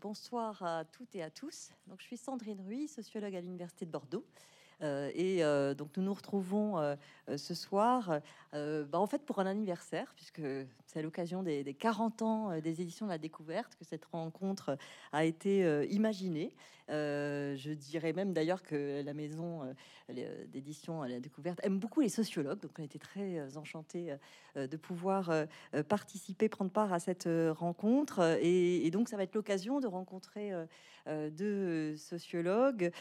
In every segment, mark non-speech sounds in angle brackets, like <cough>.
Bonsoir à toutes et à tous. Je suis Sandrine Ruy, sociologue à l'Université de Bordeaux. Euh, et euh, donc nous nous retrouvons euh, ce soir, bah, en fait pour un anniversaire, puisque c'est l'occasion des, 40 ans des éditions de la découverte que cette rencontre a été imaginée. je dirais même d'ailleurs que la maison d'édition à la découverte aime beaucoup les sociologues, donc on était très enchantés de pouvoir participer, prendre part à cette rencontre. Et, donc ça va être l'occasion de rencontrer deux sociologues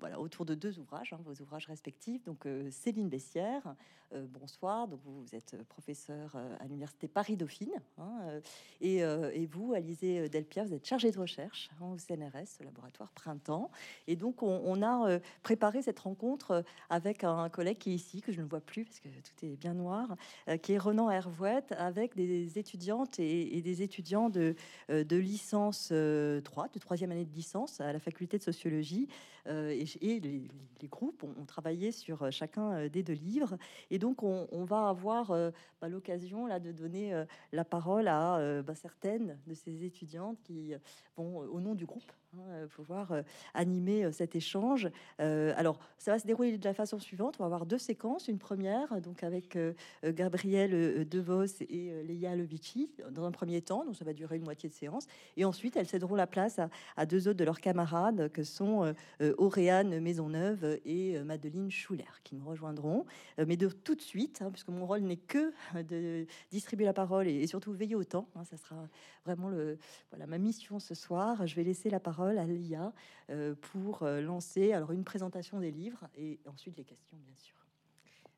voilà, autour de deux ouvrages, hein, vos ouvrages respectifs. Donc euh, Céline Bessière, euh, bonsoir. Donc vous, êtes professeur euh, à l'université Paris Dauphine, hein, et, et, vous, Alizé Delpia, vous êtes chargée de recherche hein, au CNRS, laboratoire Printemps. Et donc on, a préparé cette rencontre avec un collègue qui est ici que je ne vois plus parce que tout est bien noir, qui est Renan Hervouette, avec des étudiantes et, des étudiants de, licence 3, de troisième année de licence à la faculté de sociologie. et les, groupes ont, travaillé sur euh, chacun euh, des deux livres. Donc, on, va avoir euh, bah, l'occasion de donner la parole à bah, certaines de ces étudiantes qui vont, au nom du groupe, hein, pouvoir animer cet échange. alors, ça va se dérouler de la façon suivante. On va avoir deux séquences. Une première, donc avec Gabriel Devos et Leia Levici, dans un premier temps. Donc, ça va durer une moitié de séance. Et ensuite, elles céderont la place à, deux autres de leurs camarades, que sont Auréa Maisonneuve et euh, Madeleine Schuller qui nous rejoindront. Euh, mais de tout de suite, hein, puisque mon rôle n'est que de distribuer la parole et, surtout veiller au temps. Hein, ça sera vraiment le, voilà, ma mission ce soir. Je vais laisser la parole à Lia euh, pour lancer alors une présentation des livres et ensuite les questions, bien sûr.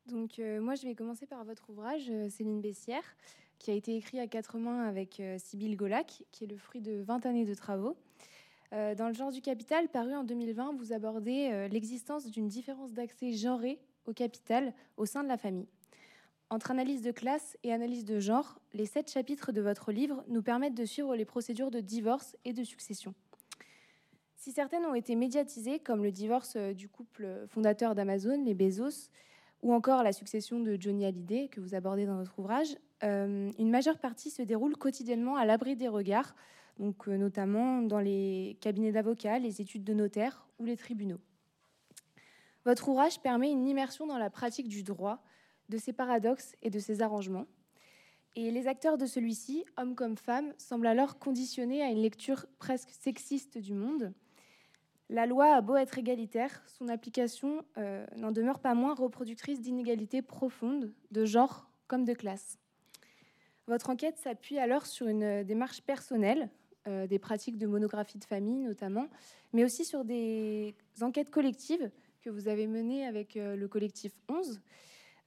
Donc moi, je vais commencer par votre ouvrage, Céline Bessière, qui a été écrit à quatre mains avec euh, Sybille Golac, qui est le fruit de 20 années de travaux. Euh, dans le genre du capital, paru en 2020, vous abordez euh, l'existence d'une différence d'accès genré au capital au sein de la famille. Entre analyse de classe et analyse de genre, les sept chapitres de votre livre nous permettent de suivre les procédures de divorce et de succession. Si certaines ont été médiatisées, comme le divorce euh, du couple fondateur d'Amazon, les Bezos, ou encore la succession de Johnny Hallyday, que vous abordez dans votre ouvrage, une majeure partie se déroule quotidiennement à l'abri des regards, donc euh, notamment dans les cabinets d'avocats, les études de notaires ou les tribunaux. Votre ouvrage permet une immersion dans la pratique du droit, de ses paradoxes et de ses arrangements. Et les acteurs de celui-ci, hommes comme femmes, semblent alors conditionnés à une lecture presque sexiste du monde. La loi a beau être égalitaire, son application euh, n'en demeure pas moins reproductrice d'inégalités profondes, de genre comme de classe. Votre enquête s'appuie alors sur une démarche personnelle, euh, des pratiques de monographie de famille notamment, mais aussi sur des enquêtes collectives que vous avez menées avec euh, le collectif 11.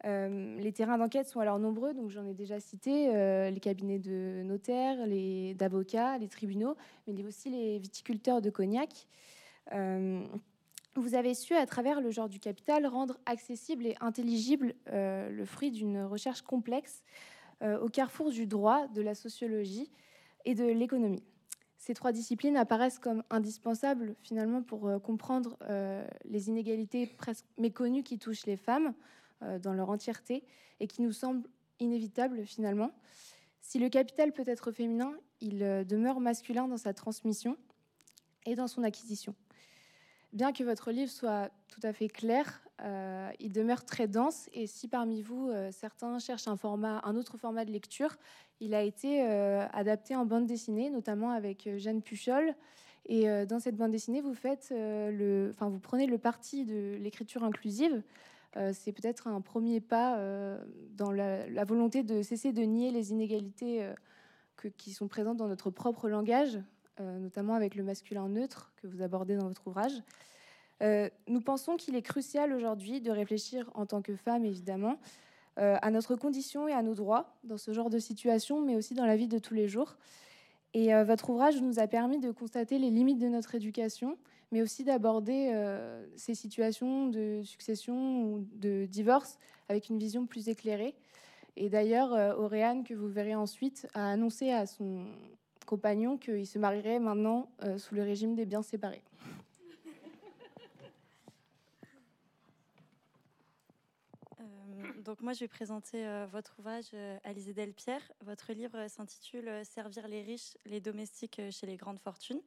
Euh, les terrains d'enquête sont alors nombreux, donc j'en ai déjà cité les cabinets de notaires, les d'avocats, les tribunaux, mais aussi les viticulteurs de cognac. Vous avez su, à travers le genre du capital, rendre accessible et intelligible le fruit d'une recherche complexe au carrefour du droit, de la sociologie et de l'économie. Ces trois disciplines apparaissent comme indispensables finalement pour euh, comprendre euh, les inégalités presque méconnues qui touchent les femmes euh, dans leur entièreté et qui nous semblent inévitables finalement. Si le capital peut être féminin, il demeure masculin dans sa transmission et dans son acquisition. Bien que votre livre soit tout à fait clair, il demeure très dense et si parmi vous certains cherchent un, autre format de lecture, il a été euh, adapté en bande dessinée, notamment avec euh, Jeanne Puchol. Et euh, dans cette bande dessinée, vous prenez le parti de l'écriture inclusive. c'est peut-être un premier pas dans la, volonté de cesser de nier les inégalités qui sont présentes dans notre propre langage, notamment avec le masculin neutre que vous abordez dans votre ouvrage. nous pensons qu'il est crucial aujourd'hui de réfléchir en tant que femme, évidemment, euh, à notre condition et à nos droits dans ce genre de situation, mais aussi dans la vie de tous les jours. Et euh, votre ouvrage nous a permis de constater les limites de notre éducation, mais aussi d'aborder euh, ces situations de succession ou de divorce avec une vision plus éclairée. Et d'ailleurs, Auréane, que vous verrez ensuite, a annoncé à son compagnon qu'il se marierait maintenant sous le régime des biens séparés. donc moi, je vais présenter votre ouvrage, Alizé Delpierre. Votre livre s'intitule Servir les riches, les domestiques chez les grandes fortunes,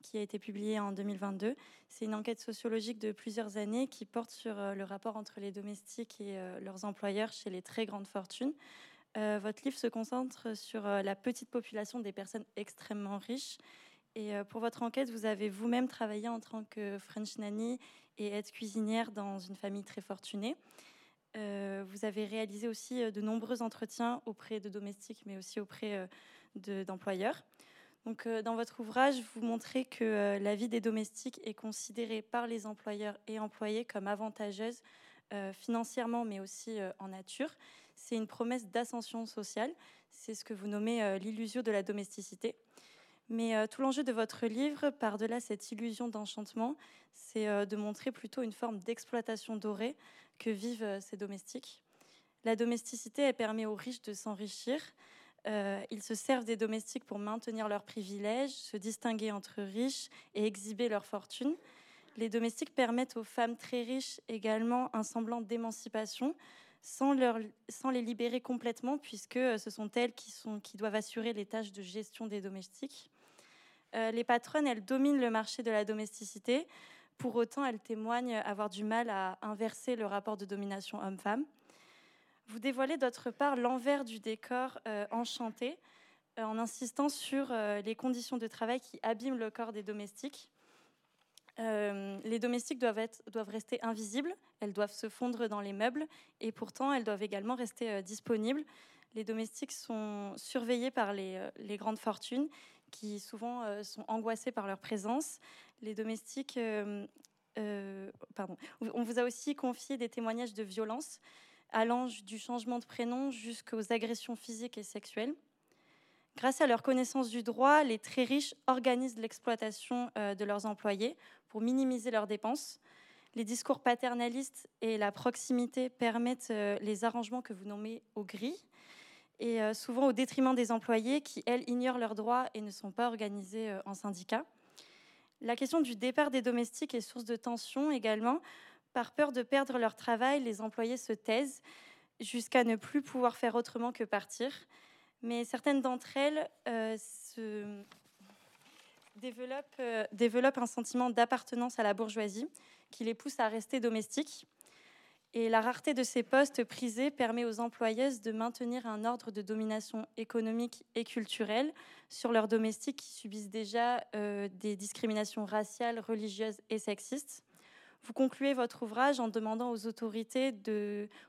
qui a été publié en 2022. C'est une enquête sociologique de plusieurs années qui porte sur le rapport entre les domestiques et leurs employeurs chez les très grandes fortunes. Votre livre se concentre sur la petite population des personnes extrêmement riches. Et pour votre enquête, vous avez vous-même travaillé en tant que French nanny et aide cuisinière dans une famille très fortunée. Euh, vous avez réalisé aussi euh, de nombreux entretiens auprès de domestiques, mais aussi auprès euh, d'employeurs. Donc, dans votre ouvrage, vous montrez que la vie des domestiques est considérée par les employeurs et employés comme avantageuse financièrement, mais aussi en nature. C'est une promesse d'ascension sociale. C'est ce que vous nommez l'illusion de la domesticité. Mais tout l'enjeu de votre livre, par-delà cette illusion d'enchantement, c'est de montrer plutôt une forme d'exploitation dorée que vivent ces domestiques. La domesticité, permet aux riches de s'enrichir. ils se servent des domestiques pour maintenir leurs privilèges, se distinguer entre riches et exhiber leur fortune. Les domestiques permettent aux femmes très riches également un semblant d'émancipation, sans, les libérer complètement, puisque ce sont elles qui, doivent assurer les tâches de gestion des domestiques. les patronnes, elles dominent le marché de la domesticité. Pour autant, elle témoigne avoir du mal à inverser le rapport de domination homme-femme. Vous dévoilez d'autre part l'envers du décor euh, enchanté euh, en insistant sur euh, les conditions de travail qui abîment le corps des domestiques. Les domestiques doivent, rester invisibles, elles doivent se fondre dans les meubles et pourtant elles doivent également rester disponibles. Les domestiques sont surveillés par les, les grandes fortunes qui souvent sont angoissées par leur présence les domestiques. Euh, euh, pardon. On vous a aussi confié des témoignages de violence allant du changement de prénom jusqu'aux agressions physiques et sexuelles. Grâce à leur connaissance du droit, les très riches organisent l'exploitation euh, de leurs employés pour minimiser leurs dépenses. Les discours paternalistes et la proximité permettent les arrangements que vous nommez au gris, et souvent au détriment des employés qui, elles, ignorent leurs droits et ne sont pas organisés en syndicats. La question du départ des domestiques est source de tension également. Par peur de perdre leur travail, les employés se taisent jusqu'à ne plus pouvoir faire autrement que partir. Mais certaines d'entre elles euh, se développent, euh, développent un sentiment d'appartenance à la bourgeoisie qui les pousse à rester domestiques. Et la rareté de ces postes prisés permet aux employeuses de maintenir un ordre de domination économique et culturelle sur leurs domestiques qui subissent déjà euh, des discriminations raciales, religieuses et sexistes. Vous concluez votre ouvrage en demandant aux autorités,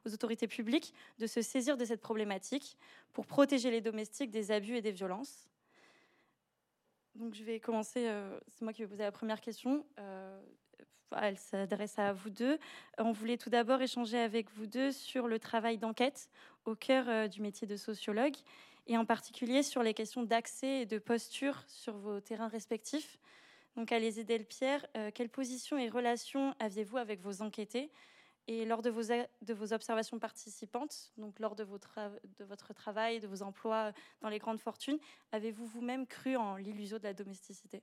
aux autorités publiques de se saisir de cette problématique pour protéger les domestiques des abus et des violences. Donc je vais commencer, euh, c'est moi qui vais poser la première question. Euh, elle s'adresse à vous deux. On voulait tout d'abord échanger avec vous deux sur le travail d'enquête au cœur euh, du métier de sociologue et en particulier sur les questions d'accès et de posture sur vos terrains respectifs. Donc, allez Delpierre, quelle position et relation aviez-vous avec vos enquêtés? Et lors de vos, de vos observations participantes, donc lors de, votre, de votre travail, de vos emplois dans les grandes fortunes, avez-vous vous-même cru en l'illusion de la domesticité?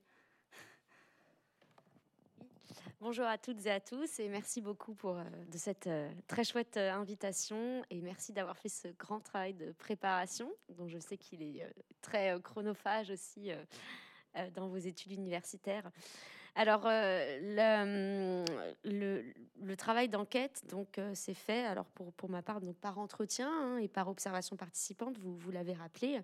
Bonjour à toutes et à tous et merci beaucoup pour euh, de cette euh, très chouette euh, invitation et merci d'avoir fait ce grand travail de préparation dont je sais qu'il est très chronophage aussi dans vos études universitaires. Alors le, le, travail d'enquête donc c'est fait alors pour, ma part donc par entretien hein, et par observation participante vous vous l'avez rappelé.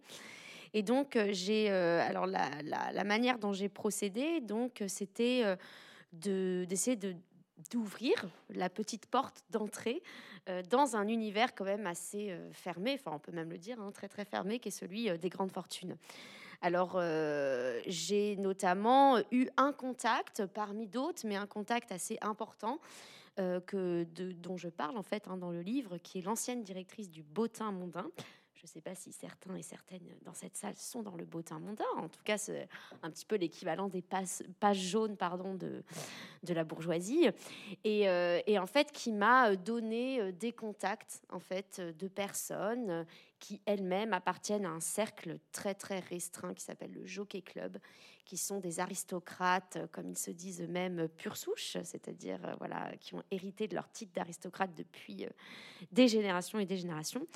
Et donc j'ai alors la, manière dont j'ai procédé donc c'était d'essayer de, d'ouvrir la petite porte d'entrée euh, dans un univers quand même assez euh, fermé, enfin on peut même le dire, hein, très très fermé, qui est celui euh, des grandes fortunes. Alors j'ai notamment eu un contact parmi d'autres, mais un contact assez important que de, dont je parle en fait hein, dans le livre, qui est l'ancienne directrice du Bottin Mondain, je ne sais pas si certains et certaines dans cette salle sont dans le bottin mondain. En tout cas, c'est un petit peu l'équivalent des pages, jaunes pardon, de, la bourgeoisie. Et, euh, et en fait, qui m'a donné euh, des contacts en fait, de personnes qui elles-mêmes appartiennent à un cercle très très restreint qui s'appelle le Jockey Club, qui sont des aristocrates, euh, comme ils se disent eux-mêmes, pure souche, c'est-à-dire euh, voilà, qui ont hérité de leur titre d'aristocrate depuis euh, des générations et des générations.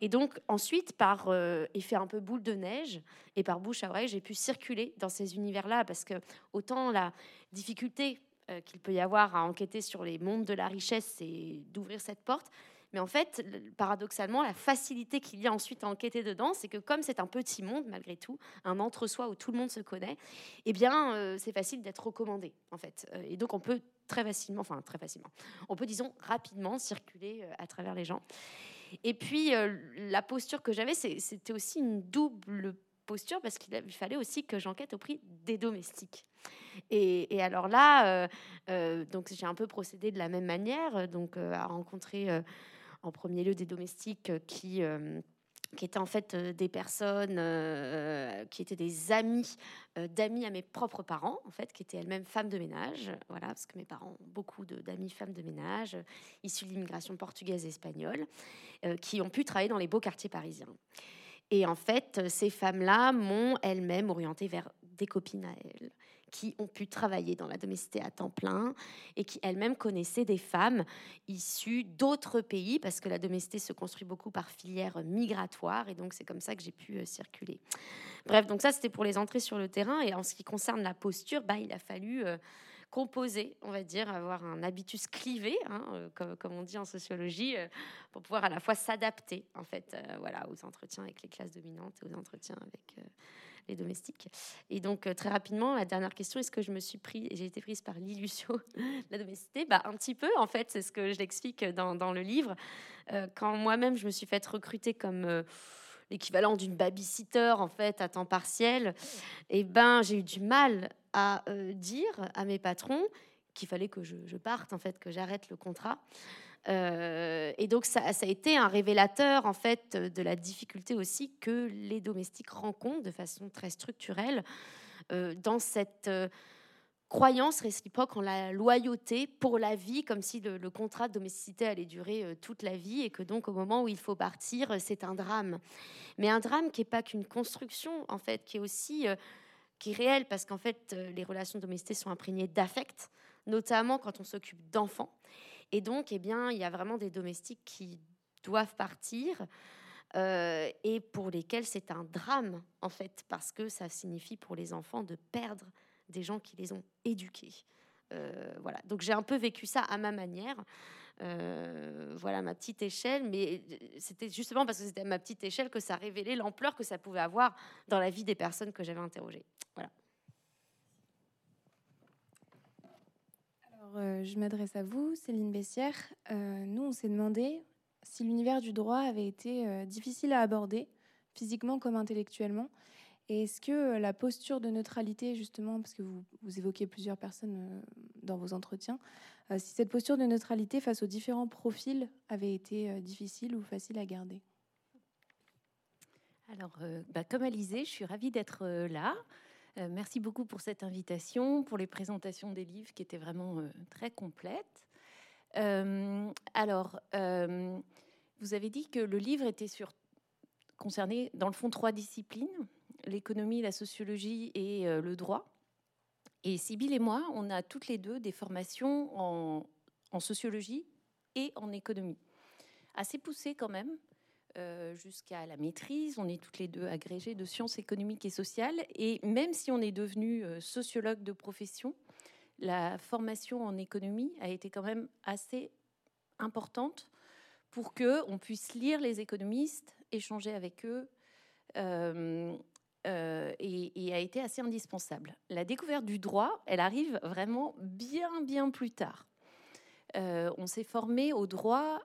Et donc ensuite, par effet un peu boule de neige et par bouche à oreille, j'ai pu circuler dans ces univers-là parce que autant la difficulté qu'il peut y avoir à enquêter sur les mondes de la richesse, c'est d'ouvrir cette porte. Mais en fait, paradoxalement, la facilité qu'il y a ensuite à enquêter dedans, c'est que comme c'est un petit monde, malgré tout, un entre-soi où tout le monde se connaît, eh bien, euh, c'est facile d'être recommandé, en fait. Euh, et donc, on peut très facilement, enfin, très facilement, on peut, disons, rapidement circuler euh, à travers les gens. Et puis, la posture que j'avais, c'était aussi une double posture parce qu'il fallait aussi que j'enquête au prix des domestiques. Et, alors là, donc j'ai un peu procédé de la même manière, donc à rencontrer en premier lieu des domestiques euh, qui euh, qui étaient en fait euh, des personnes qui étaient des amis d'amis à mes propres parents, en fait, qui étaient elles-mêmes femmes de ménage, voilà, parce que mes parents ont beaucoup d'amis femmes de ménage, issues de l'immigration portugaise et espagnole, qui ont pu travailler dans les beaux quartiers parisiens. Et en fait, ces femmes-là m'ont elles-mêmes orientée vers des copines à elles, qui ont pu travailler dans la domesticité à temps plein et qui elles-mêmes connaissaient des femmes issues d'autres pays, parce que la domesticité se construit beaucoup par filière migratoire, et donc c'est comme ça que j'ai pu euh, circuler. Bref, donc ça c'était pour les entrées sur le terrain, et en ce qui concerne la posture, bah, il a fallu... Euh, composer, on va dire, avoir un habitus clivé, hein, euh, comme, on dit en sociologie, pour pouvoir à la fois s'adapter en fait, voilà, aux entretiens avec les classes dominantes et aux entretiens avec les domestiques. Et donc, euh, très rapidement, la dernière question, est-ce que je me suis pris, j'ai été prise par l'illusion <laughs> la domesticité? Bah, Un petit peu, en fait, c'est ce que je l'explique dans, le livre. Euh, quand moi-même, je me suis faite recruter comme euh, l'équivalent d'une babysitter, en fait, à temps partiel, et eh ben, j'ai eu du mal à dire à mes patrons qu'il fallait que je, parte, en fait, que j'arrête le contrat. Euh, et donc, ça, a été un révélateur, en fait, de la difficulté aussi que les domestiques rencontrent de façon très structurelle euh, dans cette euh, croyance réciproque en la loyauté pour la vie, comme si le, contrat de domesticité allait durer toute la vie et que donc, au moment où il faut partir, c'est un drame. Mais un drame qui n'est pas qu'une construction, en fait, qui est aussi qui est réel parce qu'en fait, les relations domestiques sont imprégnées d'affect, notamment quand on s'occupe d'enfants. Et donc, eh bien, il y a vraiment des domestiques qui doivent partir euh, et pour lesquels c'est un drame, en fait, parce que ça signifie pour les enfants de perdre des gens qui les ont éduqués. Euh, voilà, donc j'ai un peu vécu ça à ma manière. Euh, voilà ma petite échelle, mais c'était justement parce que c'était à ma petite échelle que ça révélait l'ampleur que ça pouvait avoir dans la vie des personnes que j'avais interrogées. Voilà. Euh, je m'adresse à vous, Céline Bessière. Euh, nous, on s'est demandé si l'univers du droit avait été euh, difficile à aborder, physiquement comme intellectuellement. Et est-ce que la posture de neutralité, justement, parce que vous, évoquez plusieurs personnes dans vos entretiens, si cette posture de neutralité face aux différents profils avait été difficile ou facile à garder? Alors, bah, comme Alizé, je suis ravie d'être là. Euh, merci beaucoup pour cette invitation, pour les présentations des livres qui étaient vraiment euh, très complètes. Euh, alors, vous avez dit que le livre était concerné, dans le fond, trois disciplines l'économie, la sociologie et le droit. Et Sybille et moi, on a toutes les deux des formations en sociologie et en économie. Assez poussées quand même, euh, jusqu'à la maîtrise. On est toutes les deux agrégées de sciences économiques et sociales. Et même si on est devenu euh, sociologue de profession, la formation en économie a été quand même assez importante pour que on puisse lire les économistes, échanger avec eux, euh, et, a été assez indispensable. La découverte du droit, elle arrive vraiment bien, bien plus tard. on s'est formé au droit,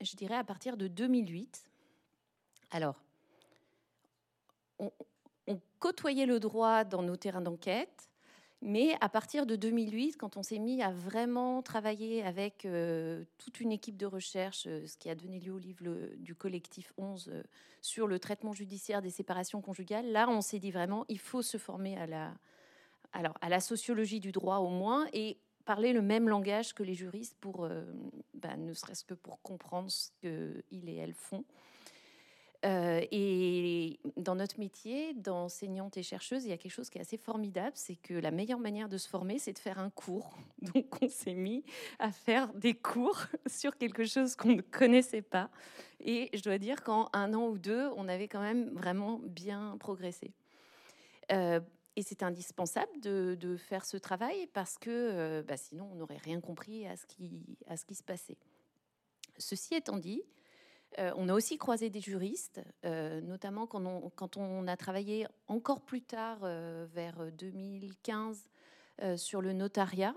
je dirais, à partir de 2008. Alors, on, côtoyait le droit dans nos terrains d'enquête, mais à partir de 2008, quand on s'est mis à vraiment travailler avec euh, toute une équipe de recherche, euh, ce qui a donné lieu au livre du collectif 11 euh, sur le traitement judiciaire des séparations conjugales, là, on s'est dit vraiment, il faut se former à la, alors, à la sociologie du droit au moins et parler le même langage que les juristes pour, bah, ne serait-ce que pour comprendre ce qu'ils et elles font. Euh, et dans notre métier, d'enseignante et chercheuse, il y a quelque chose qui est assez formidable, c'est que la meilleure manière de se former, c'est de faire un cours. <laughs> Donc on s'est mis à faire des cours <laughs> sur quelque chose qu'on ne connaissait pas. Et je dois dire qu'en un an ou deux, on avait quand même vraiment bien progressé. Euh, et c'est indispensable de, faire ce travail parce que euh, bah, sinon on n'aurait rien compris à ce, qui, à ce qui se passait. Ceci étant dit, euh, on a aussi croisé des juristes, euh, notamment quand on, a travaillé encore plus tard, euh, vers 2015, sur le notariat.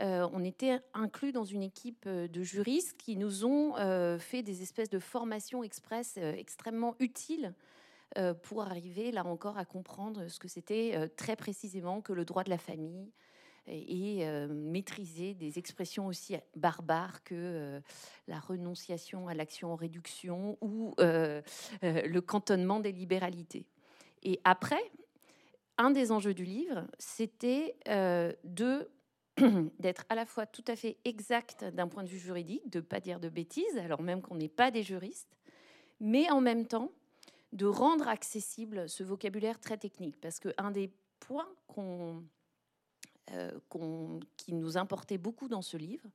on était inclus dans une équipe de juristes qui nous ont fait des espèces de formations express extrêmement utiles pour arriver, là encore, à comprendre ce que c'était très précisément que le droit de la famille, et, euh, maîtriser des expressions aussi barbares que euh, la renonciation à l'action en réduction ou euh, le cantonnement des libéralités. Et après, un des enjeux du livre, c'était de <clears throat> d'être à la fois tout à fait exact d'un point de vue juridique, de ne pas dire de bêtises, alors même qu'on n'est pas des juristes, mais en même temps de rendre accessible ce vocabulaire très technique. Parce qu'un des points qu'on euh, qui nous importait beaucoup dans ce livre,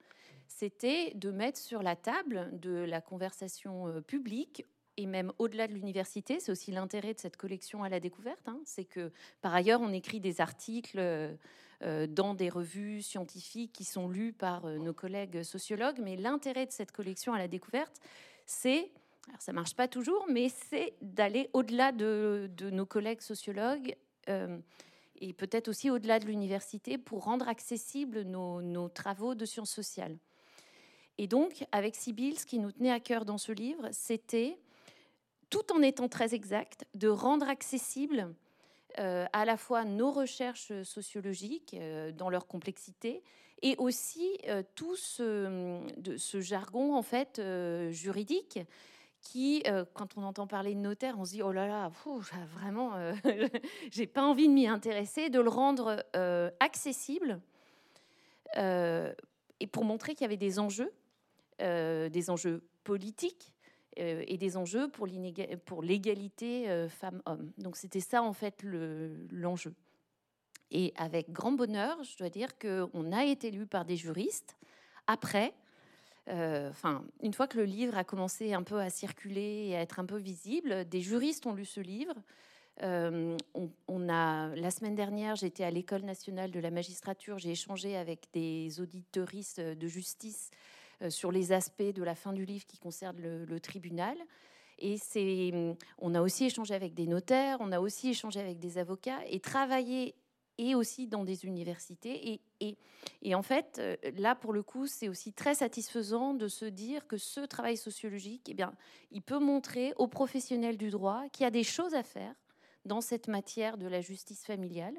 c'était de mettre sur la table de la conversation euh, publique et même au-delà de l'université, c'est aussi l'intérêt de cette collection à la découverte, hein, c'est que par ailleurs on écrit des articles euh, dans des revues scientifiques qui sont lus par nos collègues sociologues, mais l'intérêt de cette collection à la découverte, c'est alors ça marche pas toujours, mais c'est d'aller au-delà de, nos collègues sociologues et peut-être aussi au-delà de l'université pour rendre accessibles nos, travaux de sciences sociales. Et donc, avec Sibyl, ce qui nous tenait à cœur dans ce livre, c'était, tout en étant très exact, de rendre accessible euh, à la fois nos recherches sociologiques euh, dans leur complexité et aussi euh, tout ce, ce, jargon en fait juridique qui, euh, quand on entend parler de notaire, on se dit oh là là, vraiment, euh, <laughs> j'ai pas envie de m'y intéresser, de le rendre euh, accessible et pour montrer qu'il y avait des enjeux, des enjeux politiques et des enjeux pour l'égalité femmes-hommes. Donc c'était ça en fait l'enjeu. et avec grand bonheur, je dois dire qu'on a été lu par des juristes après euh, enfin, une fois que le livre a commencé un peu à circuler et à être un peu visible, des juristes ont lu ce livre. Euh, on, a la semaine dernière, j'étais à l'école nationale de la magistrature, j'ai échangé avec des auditeuristes de justice euh, sur les aspects de la fin du livre qui concernent le, tribunal. Et c'est, on a aussi échangé avec des notaires, on a aussi échangé avec des avocats et travaillé et aussi dans des universités. Et, et, et, en fait, euh, là, pour le coup, c'est aussi très satisfaisant de se dire que ce travail sociologique, eh bien, il peut montrer aux professionnels du droit qu'il y a des choses à faire dans cette matière de la justice familiale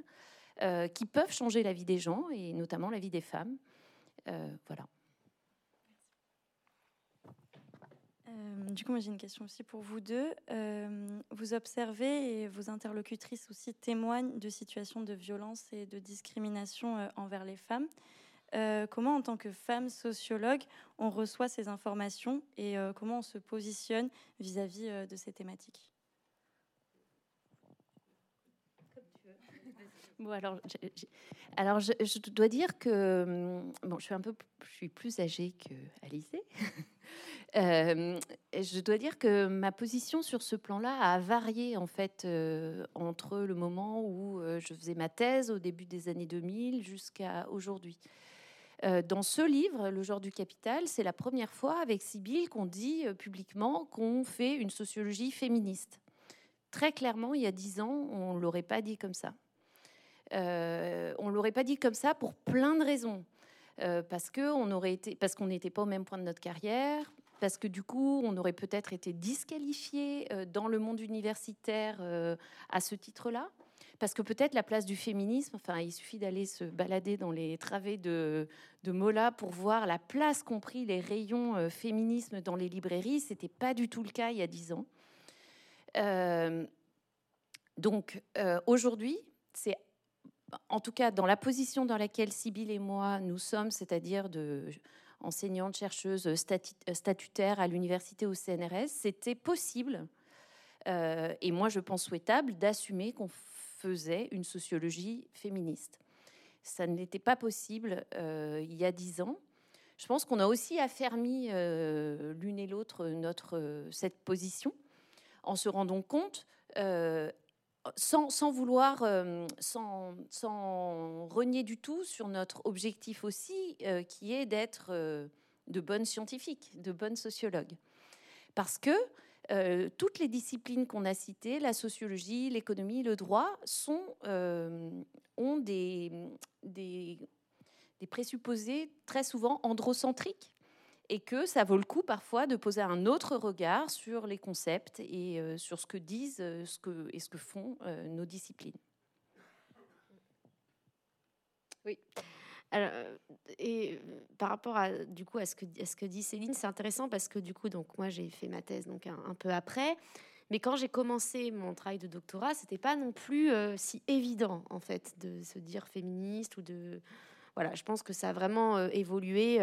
euh, qui peuvent changer la vie des gens et notamment la vie des femmes. Euh, voilà. Euh, du coup, j'ai une question aussi pour vous deux. Euh, vous observez et vos interlocutrices aussi témoignent de situations de violence et de discrimination euh, envers les femmes. comment, en tant que femme sociologue, on reçoit ces informations et comment on se positionne vis-à-vis de ces thématiques? Bon, alors, alors je, dois dire que hum, bon, je suis un peu, je suis plus âgée que Alizée. Euh, je dois dire que ma position sur ce plan-là a varié en fait euh, entre le moment où euh, je faisais ma thèse au début des années 2000 jusqu'à aujourd'hui. dans ce livre, Le genre du capital, c'est la première fois avec Sibyl qu'on dit publiquement qu'on fait une sociologie féministe. Très clairement, il y a dix ans, on ne l'aurait pas dit comme ça. on ne l'aurait pas dit comme ça pour plein de raisons. Parce qu'on aurait été, parce qu'on n'était pas au même point de notre carrière, parce que du coup, on aurait peut-être été disqualifié euh, dans le monde universitaire euh, à ce titre-là. Parce que peut-être la place du féminisme, enfin, il suffit d'aller se balader dans les travées de, de Mola pour voir la place qu'ont pris les rayons euh, féminisme dans les librairies. C'était pas du tout le cas il y a dix ans. donc aujourd'hui, c'est en tout cas dans la position dans laquelle Sybille et moi nous sommes, c'est-à-dire de enseignante, chercheuse euh, statutaire à l'université au CNRS, c'était possible et moi, je pense souhaitable d'assumer qu'on faisait une sociologie féministe. Ça n'était pas possible il y a dix ans. Je pense qu'on a aussi affermi l'une et l'autre notre cette position en se rendant compte sans, vouloir, euh, renier du tout sur notre objectif aussi, euh, qui est d'être euh, de bonnes scientifiques, de bonnes sociologues. Parce que toutes les disciplines qu'on a citées, la sociologie, l'économie, le droit, ont des, des, des présupposés très souvent androcentriques et que ça vaut le coup parfois de poser un autre regard sur les concepts et euh, sur ce que disent euh, ce que, et ce que font euh, nos disciplines. Oui. Et par rapport à du coup à ce que, à ce que dit Céline, c'est intéressant parce que du coup donc moi j'ai fait ma thèse donc un, peu après, mais quand j'ai commencé mon travail de doctorat, c'était pas non plus si évident en fait de se dire féministe ou de voilà, je pense que ça a vraiment évolué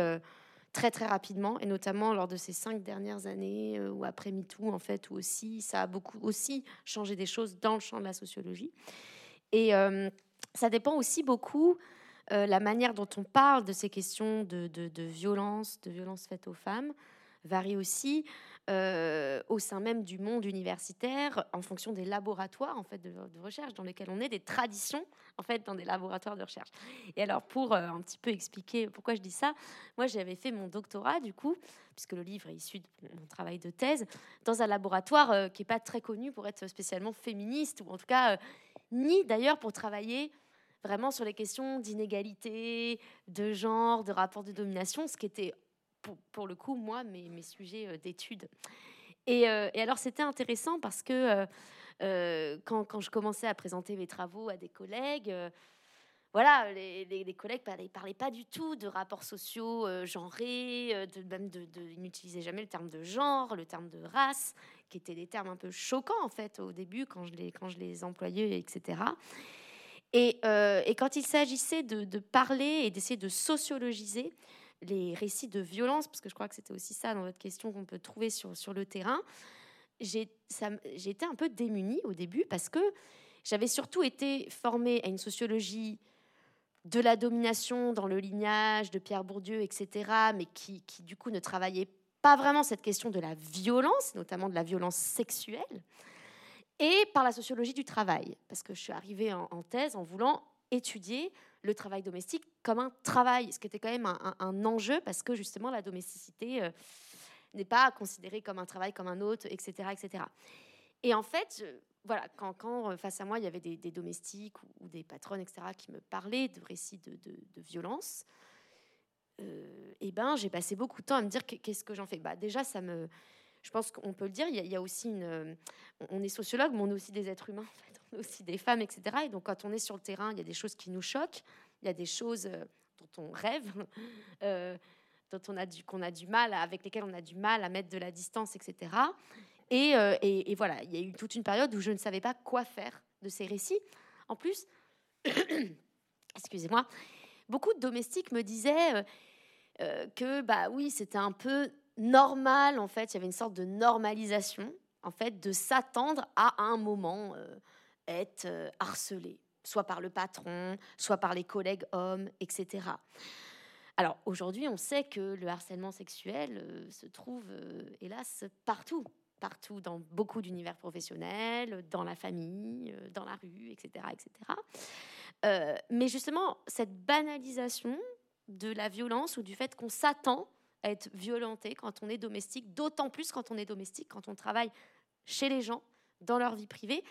très très rapidement. Et notamment lors de ces cinq dernières années euh, ou après MeToo en fait où aussi ça a beaucoup aussi changé des choses dans le champ de la sociologie. Et euh, ça dépend aussi beaucoup euh, la manière dont on parle de ces questions de, de, de violence de violence faites aux femmes varie aussi euh, au sein même du monde universitaire, en fonction des laboratoires en fait de, recherche dans lesquels on est, des traditions en fait dans des laboratoires de recherche. Et alors pour euh, un petit peu expliquer pourquoi je dis ça, moi j'avais fait mon doctorat du coup, puisque le livre est issu de mon travail de thèse, dans un laboratoire euh, qui est pas très connu pour être spécialement féministe ou en tout cas ni d'ailleurs pour travailler vraiment sur les questions d'inégalité, de genre, de rapport de domination, ce qui était pour, le coup, moi, mes, sujets euh, d'études. Euh, et, alors, c'était intéressant parce que euh, quand, quand, je commençais à présenter mes travaux à des collègues, voilà, les, collègues ne parlaient, pas du tout de rapports sociaux genrés, de, même ils n'utilisaient jamais le terme de genre, le terme de race, qui étaient des termes un peu choquants en fait au début quand je les, quand je les employais, etc. Et, quand il s'agissait de, parler et d'essayer de sociologiser, les récits de violence, parce que je crois que c'était aussi ça dans votre question qu'on peut trouver sur, sur le terrain, j'ai été un peu démunie au début parce que j'avais surtout été formée à une sociologie de la domination dans le lignage de Pierre Bourdieu, etc., mais qui, qui du coup ne travaillait pas vraiment cette question de la violence, notamment de la violence sexuelle, et par la sociologie du travail, parce que je suis arrivée en, en thèse en voulant étudier le travail domestique comme un travail, ce qui était quand même un, enjeu parce que justement la domesticité euh, n'est pas considérée comme un travail comme un autre, etc. etc. Et en fait, voilà, quand, euh, face à moi il y avait des, domestiques ou, des patronnes, etc., qui me parlaient de récits de, de, violence, euh, et eh ben j'ai passé beaucoup de temps à me dire qu'est-ce que j'en fais. Bah déjà ça me, je pense qu'on peut le dire, il y, a, aussi une, on est sociologue, mais on est aussi des êtres humains. <laughs> En fait aussi des femmes, etc. Et donc, quand on est sur le terrain, il y a des choses qui nous choquent, il y a des choses euh, dont on rêve, <laughs> euh, dont on a du, qu'on a du mal, avec lesquelles on a du mal à mettre de la distance, etc. Euh, et, et, voilà, il y a eu toute une période où je ne savais pas quoi faire de ces récits. En plus, <coughs> excusez-moi, beaucoup de domestiques me disaient que, bah oui, c'était un peu normal, en fait, il y avait une sorte de normalisation, en fait, de s'attendre à un moment être euh, harcelé, soit par le patron, soit par les collègues hommes, etc. Alors aujourd'hui, on sait que le harcèlement sexuel euh, se trouve, euh, hélas, partout, partout dans beaucoup d'univers professionnels, dans la famille, dans la rue, etc. etc. mais justement, cette banalisation de la violence ou du fait qu'on s'attend à être violenté quand on est domestique, d'autant plus quand on est domestique, quand on travaille chez les gens, dans leur vie privée,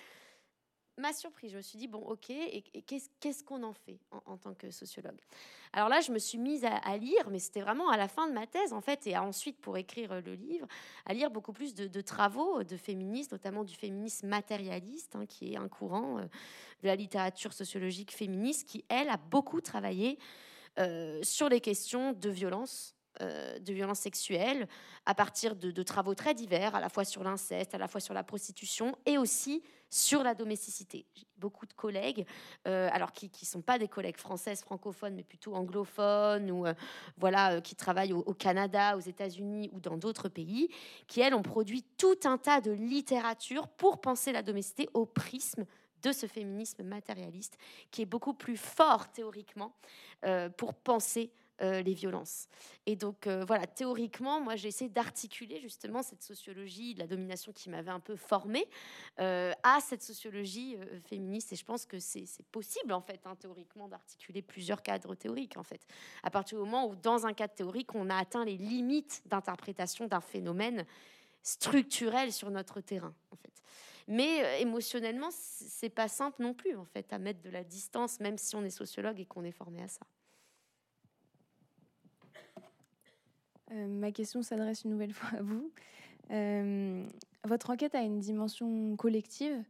m'a surpris. Je me suis dit, bon, ok, et, qu'est-ce qu'on en fait en, tant que sociologue? Alors là, je me suis mise à, lire, mais c'était vraiment à la fin de ma thèse, en fait, et ensuite, pour écrire euh, le livre, à lire beaucoup plus de, travaux de féministes, notamment du féminisme matérialiste, hein, qui est un courant euh, de la littérature sociologique féministe, qui, elle, a beaucoup travaillé euh, sur les questions de violence de violences sexuelles à partir de, travaux très divers, à la fois sur l'inceste, à la fois sur la prostitution et aussi sur la domesticité. Beaucoup de collègues, euh, alors qui ne sont pas des collègues françaises francophones, mais plutôt anglophones ou euh, voilà, qui travaillent au, au Canada, aux États-Unis ou dans d'autres pays, qui elles ont produit tout un tas de littérature pour penser la domesticité au prisme de ce féminisme matérialiste qui est beaucoup plus fort théoriquement pour penser euh, les violences. Et donc euh, voilà, théoriquement, moi j'ai essayé d'articuler justement cette sociologie de la domination qui m'avait un peu formée euh, à cette sociologie féministe. Et je pense que c'est possible en fait, hein, théoriquement, d'articuler plusieurs cadres théoriques en fait. À partir du moment où dans un cadre théorique, on a atteint les limites d'interprétation d'un phénomène structurel sur notre terrain en fait. Mais émotionnellement, c'est pas simple non plus en fait à mettre de la distance, même si on est sociologue et qu'on est formé à ça. Euh, ma question s'adresse une nouvelle <laughs> fois à vous. Euh, votre enquête a une dimension collective,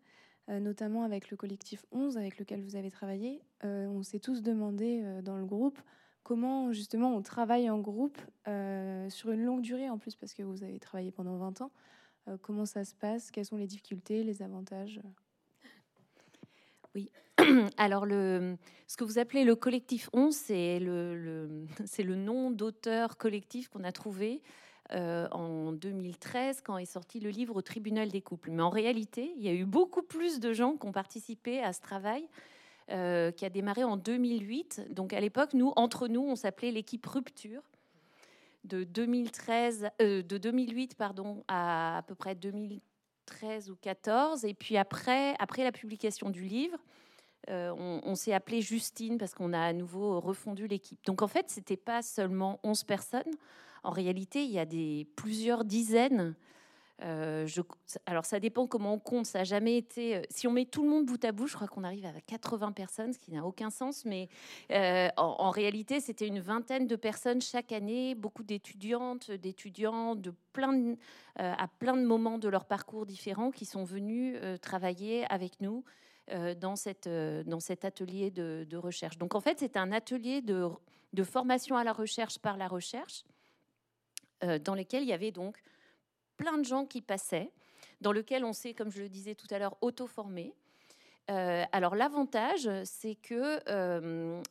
euh, notamment avec le collectif 11 avec lequel vous avez travaillé. on s'est tous demandé dans le groupe comment justement on travaille en groupe sur une longue durée en plus parce que vous avez travaillé pendant 20 ans. comment ça se passe? Quelles sont les difficultés, les avantages? Oui, <clears throat> Alors, ce que vous appelez le collectif 11, <laughs> c'est le, nom d'auteur collectif qu'on a trouvé euh, en 2013 quand est sorti le livre Au tribunal des couples. Mais en réalité, il y a eu beaucoup plus de gens qui ont participé à ce travail. Euh, qui a démarré en 2008. Donc à l'époque, nous, entre nous, on s'appelait l'équipe Rupture de 2013, euh, 2008 pardon, à à peu près 2013 ou 14. Et puis après, après la publication du livre, euh, on, s'est appelé Justine parce qu'on a à nouveau refondu l'équipe. Donc en fait, c'était pas seulement 11 personnes. En réalité, il y a des plusieurs dizaines. Euh, alors ça dépend comment on compte. Ça a jamais été. Euh, si on met tout le monde bout à bout, je crois qu'on arrive à 80 personnes, ce qui n'a aucun sens. Mais en, réalité, c'était une vingtaine de personnes chaque année, beaucoup d'étudiantes, d'étudiants de plein à plein de moments de leur parcours différents qui sont venus travailler avec nous euh, dans, cette, euh, dans cet atelier de, recherche. Donc en fait, c'est un atelier de, de, formation à la recherche par la recherche, euh, dans lequel il y avait donc plein de gens qui passaient, dans lequel on s'est, comme je le disais tout à l'heure, auto-formé. alors l'avantage, c'est que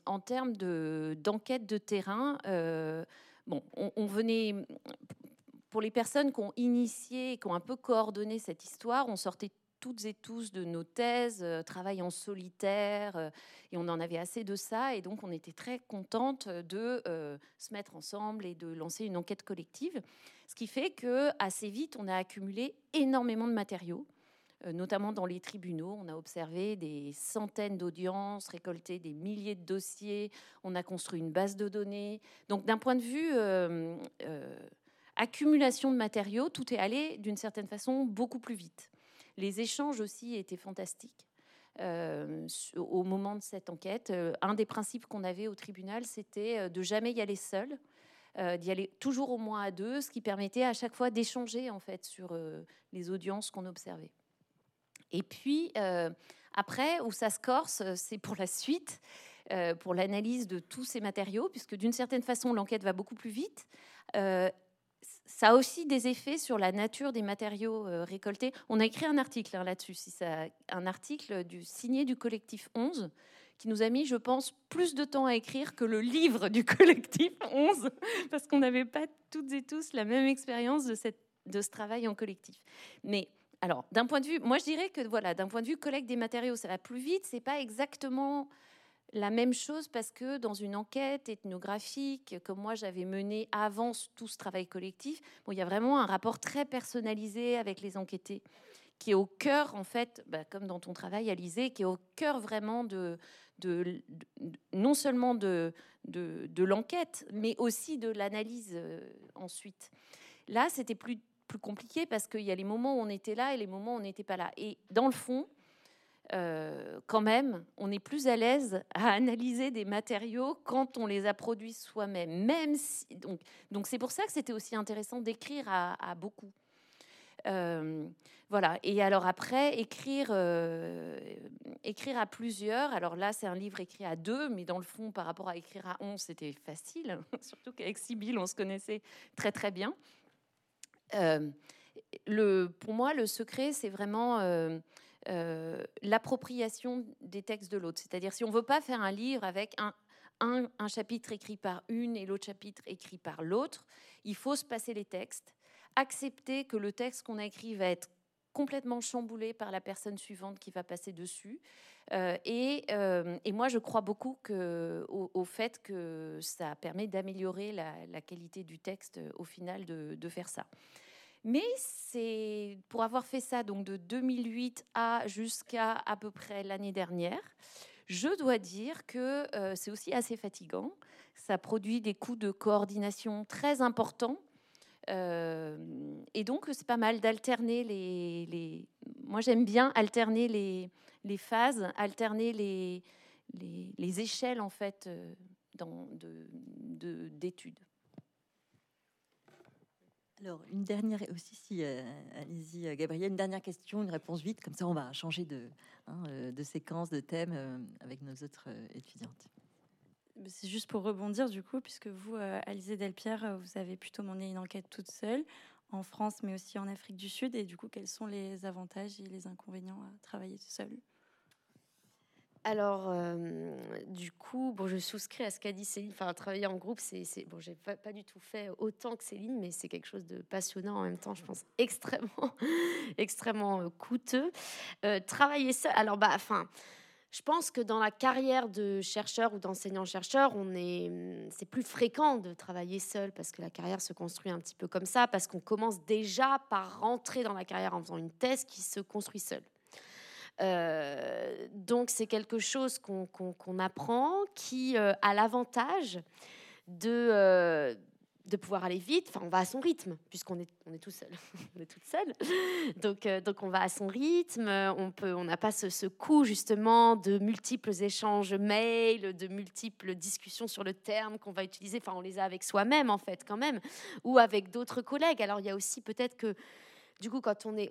en termes de, d'enquête de terrain, bon, on, venait pour les personnes qui ont initié, qui ont un peu coordonné cette histoire, on sortait toutes et tous de nos thèses, euh, travail en solitaire, euh, et on en avait assez de ça, et donc on était très contente de euh, se mettre ensemble et de lancer une enquête collective, ce qui fait que assez vite on a accumulé énormément de matériaux notamment dans les tribunaux. On a observé des centaines d'audiences, récolté des milliers de dossiers, on a construit une base de données. Donc d'un point de vue accumulation de matériaux, tout est allé d'une certaine façon beaucoup plus vite. Les échanges aussi étaient fantastiques. Euh, au moment de cette enquête, euh, un des principes qu'on avait au tribunal, c'était euh, de jamais y aller seul, d'y aller toujours au moins à deux, ce qui permettait à chaque fois d'échanger en fait sur les audiences qu'on observait. Et puis après, où ça se corse, c'est pour la suite, pour l'analyse de tous ces matériaux, puisque d'une certaine façon, l'enquête va beaucoup plus vite ça a aussi des effets sur la nature des matériaux euh, récoltés. On a écrit un article hein, là-dessus, un article du, signé du collectif 11 qui nous a mis, je pense, plus de temps à écrire que le livre du <laughs> collectif 11, parce qu'on n'avait pas toutes et tous la même expérience de, cette, de ce travail en collectif. Mais alors, d'un point de vue, moi je dirais que voilà, d'un point de vue collecte des matériaux, ça va plus vite. C'est pas exactement la même chose parce que dans une enquête ethnographique, comme moi j'avais mené avant tout ce travail collectif, bon, il y a vraiment un rapport très personnalisé avec les enquêtés qui est au cœur, en fait, bah, comme dans ton travail, Alizé, qui est au cœur vraiment de, non seulement de, de, l'enquête, mais aussi de l'analyse euh, ensuite. Là, c'était plus, plus compliqué parce qu'il y a les moments où on était là et les moments où on n'était pas là. Et dans le fond, euh, quand même, on est plus à l'aise à analyser des matériaux quand on les a produits soi-même. Même donc, donc c'est pour ça que c'était aussi intéressant d'écrire à, beaucoup. Voilà. Et alors après, écrire, écrire à plusieurs. Alors là, c'est un livre écrit à deux, mais dans le fond, par rapport à écrire à onze, c'était facile. <laughs> Surtout qu'avec Sibylle, on se connaissait très très bien. le, pour moi, le secret, c'est vraiment l'appropriation des textes de l'autre. C'est-à-dire, si on veut pas faire un livre avec un, un chapitre écrit par une et l'autre chapitre écrit par l'autre, il faut se passer les textes accepter que le texte qu'on a écrit va être complètement chamboulé par la personne suivante qui va passer dessus. Euh, euh, et, moi, je crois beaucoup au, fait que ça permet d'améliorer la, qualité du texte euh, au final de, faire ça. Mais c'est pour avoir fait ça donc de 2008 à jusqu'à à peu près l'année dernière, je dois dire que c'est aussi assez fatigant. Ça produit des coûts de coordination très importants et donc, c'est pas mal d'alterner les, Moi, j'aime bien alterner les, phases, alterner les, les, échelles, en fait, euh, dans, d'études. Alors, une dernière aussi, si, euh, allez-y, Gabriel, une dernière question, une réponse vite, comme ça on va changer de, hein, de séquence, de thème avec nos autres étudiantes. C'est juste pour rebondir du coup, puisque vous, euh, Alizé Delpierre, euh, vous avez plutôt mené une enquête toute seule en France, mais aussi en Afrique du Sud. Et du coup, quels sont les avantages et les inconvénients à travailler seul alors, euh, du coup, bon, je souscris à ce qu'a dit Céline. Enfin, travailler en groupe, c'est, bon, j'ai pas, pas, du tout fait autant que Céline, mais c'est quelque chose de passionnant en même temps. Je pense <laughs> extrêmement, extrêmement coûteux. travailler seul. Alors, bah, enfin. Je pense que dans la carrière de chercheur ou d'enseignant-chercheur, est, hum, c'est plus fréquent de travailler seul parce que la carrière se construit un petit peu comme ça, parce qu'on commence déjà par rentrer dans la carrière en faisant une thèse qui se construit seule. Euh, donc c'est quelque chose qu'on apprend qui euh, a l'avantage de, euh, de pouvoir aller vite. Enfin, on va à son rythme, puisqu'on est, on est tout seul. <laughs> on est toute seule. Donc, euh, donc, on va à son rythme. On peut, on n'a pas ce, ce coup, justement, de multiples échanges mails, de multiples discussions sur le terme qu'on va utiliser. Enfin, on les a avec soi-même, en fait, quand même, ou avec d'autres collègues. Alors, il y a aussi peut-être que, du coup, quand on est,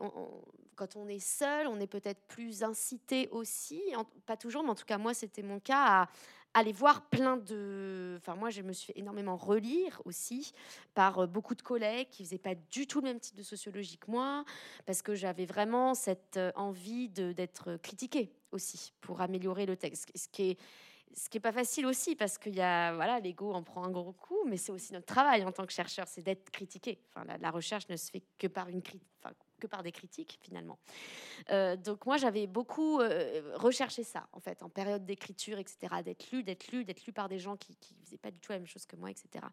quand on est seul, on est peut-être plus incité aussi, pas toujours, mais en tout cas, moi, c'était mon cas, à aller voir plein de... Enfin, moi, je me suis fait énormément relire aussi par euh, beaucoup de collègues qui faisaient pas du tout le même type de sociologie que moi, parce que j'avais vraiment cette euh, envie d'être critiquée aussi pour améliorer le texte. Ce qui est ce qui est pas facile aussi parce qu'il y a voilà l'ego en prend un gros coup mais c'est aussi notre travail en tant que chercheur c'est d'être critiqué enfin la, recherche ne se fait que par une critique que par des critiques finalement. Euh, donc moi j'avais beaucoup euh, recherché ça en fait en période d'écriture etc d'être lu d'être lu d'être lu par des gens qui ne faisaient pas du tout la même chose que moi etc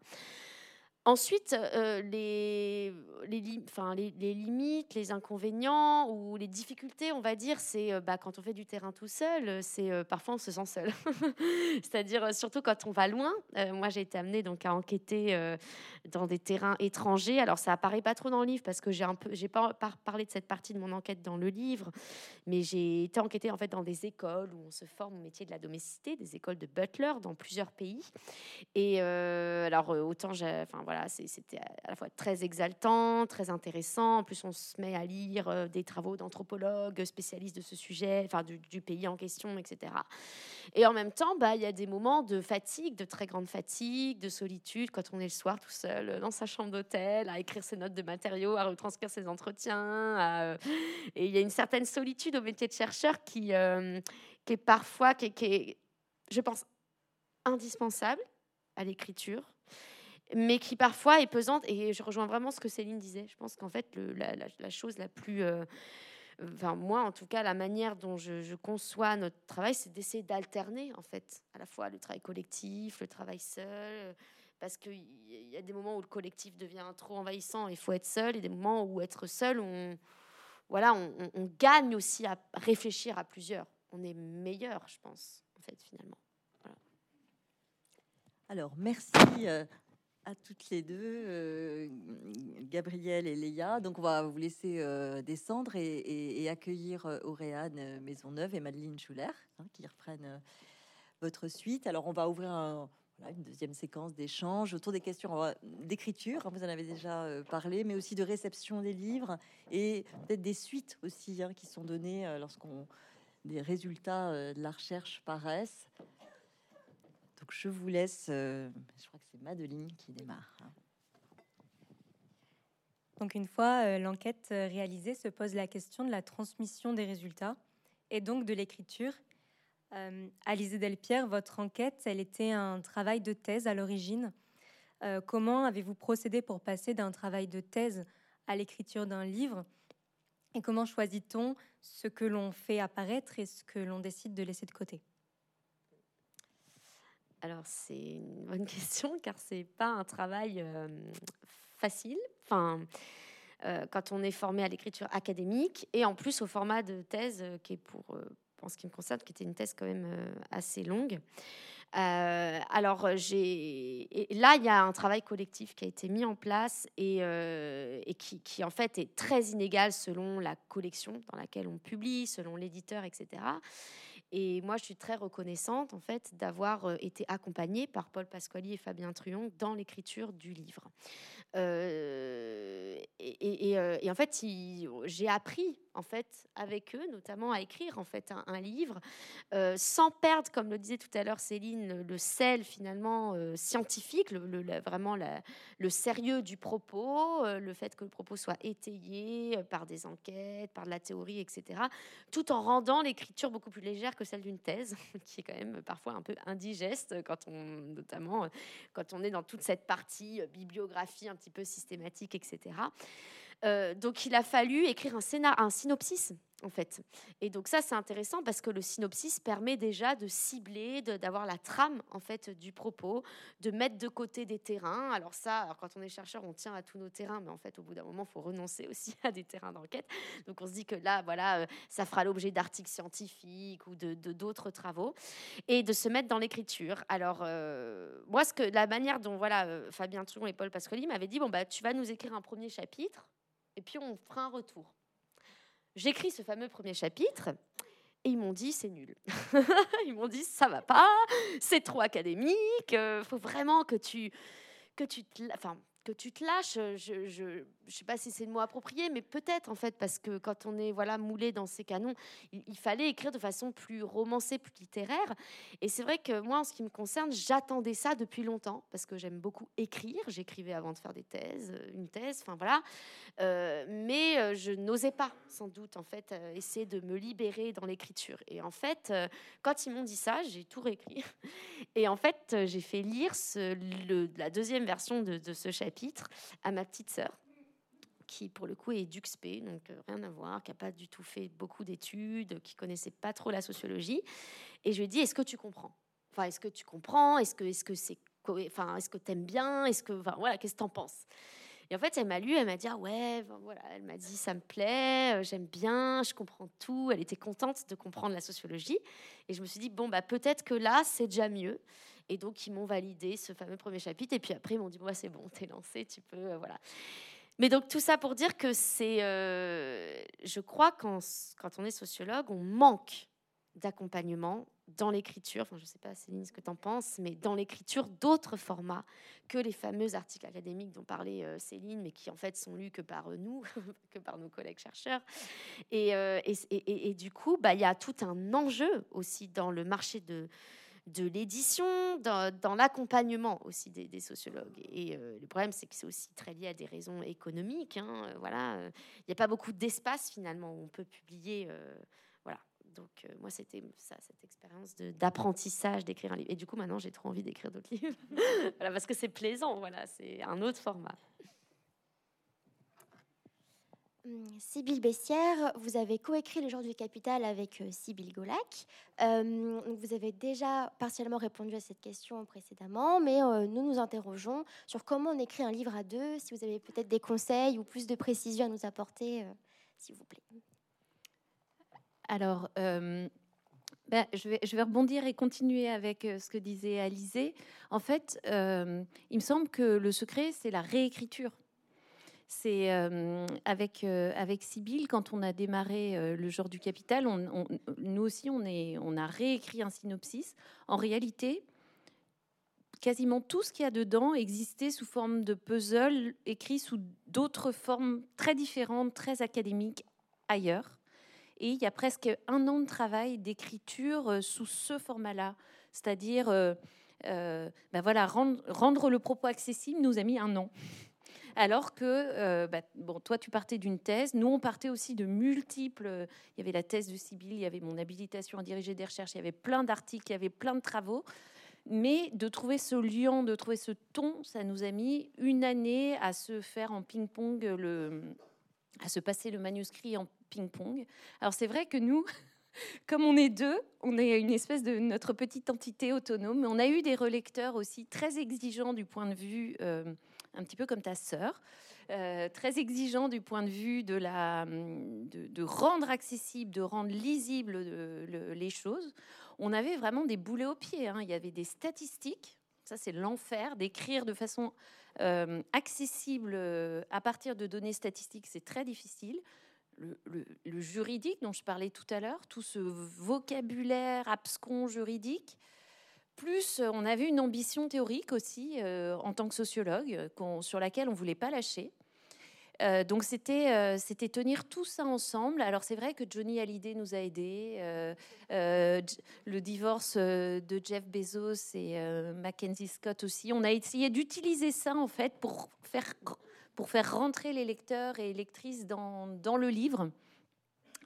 Ensuite, euh, les, limites, les inconvénients ou les difficultés, on va dire, c'est euh, bah, quand on fait du terrain tout seul, euh, c'est parfois on se sent seul. <laughs> C'est-à-dire surtout quand on va loin. moi, j'ai été amenée donc à enquêter dans des terrains étrangers. Alors, ça apparaît pas trop dans le livre parce que j'ai un peu, j'ai pas parlé de cette partie de mon enquête dans le livre, mais j'ai été enquêtée en fait dans des écoles où on se forme au métier de la domesticité, des écoles de butler dans plusieurs pays. Et alors, autant, voilà, c'était à la fois très exaltant, très intéressant. En plus, on se met à lire euh, des travaux d'anthropologues spécialistes de ce sujet, enfin du, pays en question, etc. Et en même temps, bah, il y a des moments de fatigue, de très grande fatigue, de solitude, quand on est le soir tout seul euh, dans sa chambre d'hôtel, à écrire ses notes de matériaux, à retranscrire ses entretiens. Euh, et il y a une certaine solitude au métier de chercheur qui, qui est parfois, qui est, je pense, indispensable à l'écriture mais qui parfois est pesante. Et je rejoins vraiment ce que Céline disait. Je pense qu'en fait, la, chose la plus... Euh, enfin, moi, en tout cas, la manière dont je, conçois notre travail, c'est d'essayer d'alterner, en fait, à la fois le travail collectif, le travail seul, parce qu'il y a des moments où le collectif devient trop envahissant, il faut être seul, et des moments où être seul, on, voilà, on, gagne aussi à réfléchir à plusieurs. On est meilleur, je pense, en fait, finalement. Alors, merci euh, toutes les deux, euh, Gabrielle et Léa. Donc, on va vous laisser euh, descendre et, accueillir euh, Auréane Maisonneuve et Madeleine Schuller hein, qui reprennent votre suite. Alors, on va ouvrir un, une deuxième séquence d'échange autour des questions d'écriture, hein, vous en avez déjà euh, parlé, mais aussi de réception des livres et peut-être des suites aussi hein, qui sont données euh, lorsqu'on des résultats euh, de la recherche paraissent. Je vous laisse, je crois que c'est Madeline qui démarre. Donc une fois l'enquête réalisée, se pose la question de la transmission des résultats et donc de l'écriture euh, Alizé Delpierre, votre enquête, elle était un travail de thèse à l'origine. Euh, comment avez-vous procédé pour passer d'un travail de thèse à l'écriture d'un livre Et comment choisit-on ce que l'on fait apparaître et ce que l'on décide de laisser de côté? Alors c'est une bonne <laughs> question car c'est pas un travail facile. Quand on est formé à l'écriture académique et en plus au format de thèse qui est pour en ce qui me concerne, qui était une thèse quand même assez longue. Alors, j'ai là, il y a un travail collectif qui a été mis en place et, qui, en fait, est très inégal selon la collection dans laquelle on publie, selon l'éditeur, etc. Et moi, je suis très reconnaissante, en fait, d'avoir été accompagnée par Paul Pasquali et Fabien Truon dans l'écriture du livre. Euh, et, et, en fait, j'ai appris en fait avec eux, notamment à écrire en fait un, livre, euh, sans perdre, comme le disait tout à l'heure Céline, le sel finalement euh, scientifique, le, vraiment le sérieux du propos, euh, le fait que le propos soit étayé par des enquêtes, par de la théorie, etc., tout en rendant l'écriture beaucoup plus légère celle d'une thèse, <laughs> qui est quand même parfois un peu indigeste quand on, notamment quand on est dans toute cette partie bibliographie un petit peu systématique, etc. Euh, donc il a fallu écrire un, scénar, un synopsis en fait. Et donc ça c'est intéressant parce que le synopsis permet déjà de cibler, d'avoir la trame en fait du propos, de mettre de côté des terrains. Alors ça, quand on est chercheur, on tient à tous nos terrains, mais en fait au bout d'un moment, il faut renoncer aussi <laughs> à des terrains d'enquête. Donc on se dit que là, voilà, euh, ça fera l'objet d'articles scientifiques ou de d'autres travaux et de se mettre dans l'écriture. Alors euh, moi, ce que la manière dont voilà Fabien Truon et Paul Pascoli m'avaient dit, bon bah tu vas nous écrire un premier chapitre et puis on fera un retour. J'écris ce fameux premier chapitre et ils m'ont dit c'est nul. <laughs> ils m'ont dit ça va pas, c'est trop académique, euh, faut vraiment que tu que tu enfin que tu te lâches. Je, je, je sais pas si c'est le mot approprié, mais peut-être en fait, parce que quand on est voilà moulé dans ces canons, il, fallait écrire de façon plus romancée, plus littéraire. Et c'est vrai que moi, en ce qui me concerne, j'attendais ça depuis longtemps, parce que j'aime beaucoup écrire. J'écrivais avant de faire des thèses, euh, une thèse, enfin voilà. Euh, mais euh, je n'osais pas, sans doute, en fait, essayer de me libérer dans l'écriture. Et en fait, quand ils m'ont dit ça, j'ai tout réécrit. <laughs> Et en fait, j'ai fait lire la deuxième version de ce chapitre à ma petite sœur qui pour le coup est d'UXP, donc euh, rien à voir, qui n'a pas du tout fait beaucoup d'études, qui connaissait pas trop la sociologie. Et je lui ai dit, est-ce que tu comprends? Enfin, est-ce que tu comprends? Est-ce que est-ce que c'est enfin est-ce que t'aimes bien? Est-ce que enfin voilà, qu'est-ce que t'en penses? Et en fait, elle m'a lu, elle m'a dit ah ouais, voilà, elle m'a dit ça me plaît, euh, j'aime bien, je comprends tout. Elle était contente de comprendre la sociologie. Et je me suis dit bon bah peut-être que là c'est déjà mieux. Et donc ils m'ont validé ce fameux premier chapitre. Et puis après ils m'ont dit bon bah, c'est bon, t'es lancé, tu peux euh, voilà. Mais donc tout ça pour dire que c'est, euh, je crois quand, quand on est sociologue, on manque d'accompagnement dans l'écriture, enfin je ne sais pas Céline ce que tu en penses, mais dans l'écriture d'autres formats que les fameux articles académiques dont parlait euh, Céline, mais qui en fait sont lus que par nous, <laughs> que par nos collègues chercheurs. Et du coup, bah, il y a tout un enjeu aussi dans le marché de, de l'édition, dans, l'accompagnement aussi des, sociologues. Et euh, le problème, c'est que c'est aussi très lié à des raisons économiques. Hein, euh, voilà, il n'y a pas beaucoup d'espace finalement où on peut publier. Euh, voilà. Donc moi, c'était cette expérience d'apprentissage d'écrire un livre. Et du coup, maintenant, j'ai trop envie d'écrire d'autres <laughs> livres. parce que c'est plaisant. Voilà, c'est un autre format. Sybille Bessière, vous avez coécrit Le jour du capital avec euh, Sybille Golac. Euh, vous avez déjà partiellement répondu à cette question précédemment, mais euh, nous nous interrogeons sur comment on écrit un livre à deux, si vous avez peut-être des conseils ou plus de précisions à nous apporter, s'il vous plaît. Alors, ben, je, vais, je, vais, rebondir et continuer avec ce que disait Alizé. En fait, il me semble que le secret, c'est la réécriture c'est euh, avec euh, avec Sibyl quand on a démarré euh, le jour du capital, nous aussi on est on a réécrit un synopsis. En réalité, quasiment tout ce qu'il y a dedans existait sous forme de puzzle, écrit sous d'autres formes très différentes, très académiques ailleurs. Et il y a presque un an de travail d'écriture euh, sous ce format-là, c'est-à-dire ben voilà, rendre, le propos accessible nous a mis un an. Alors que, bah, bon, toi, tu partais d'une thèse, nous, on partait aussi de multiples. Il y avait la thèse de Sibylle, il y avait mon habilitation à diriger des recherches, il y avait plein d'articles, il y avait plein de travaux. Mais de trouver ce lien, de trouver ce ton, ça nous a mis une année à se faire en ping-pong, à se passer le manuscrit en ping-pong. Alors c'est vrai que nous, <laughs> comme on est deux, on est une espèce de notre petite entité autonome, mais on a eu des relecteurs aussi très exigeants du point de vue, euh, un petit peu comme ta sœur, euh, très exigeants du point de vue de, la, de, rendre accessible, de rendre lisible les choses on avait vraiment des boulets aux pieds. Hein. Il y avait des statistiques. Ça, c'est l'enfer d'écrire de façon euh, accessible euh, à partir de données statistiques. C'est très difficile. Le, juridique dont je parlais tout à l'heure, tout ce vocabulaire abscon juridique, plus on avait une ambition théorique aussi euh, en tant que sociologue sur laquelle on voulait pas lâcher. Euh, donc c'était euh, tenir tout ça ensemble. Alors c'est vrai que Johnny Hallyday nous a aidés. Euh, le divorce de Jeff Bezos et Mackenzie Scott aussi. On a essayé d'utiliser ça en fait pour faire rentrer les lecteurs et lectrices dans, dans le livre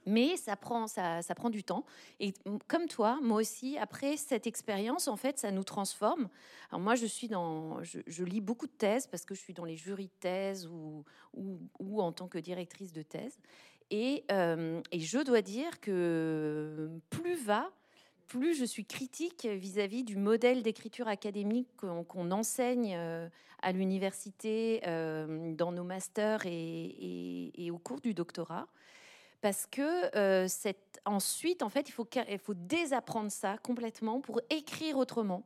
mais ça prend, ça, ça, prend du temps. Et comme toi, moi aussi, après cette expérience, en fait, ça nous transforme. Alors moi, je suis dans, je, lis beaucoup de thèses parce que je suis dans les jurys de thèse ou, ou, en tant que directrice de thèse. Et, euh, et, je dois dire que plus va, plus je suis critique vis-à-vis du modèle d'écriture académique qu'on enseigne euh, à l'université, euh, dans nos masters et, et, et, au cours du doctorat parce que euh, ensuite, en fait, il faut, désapprendre ça complètement pour écrire autrement.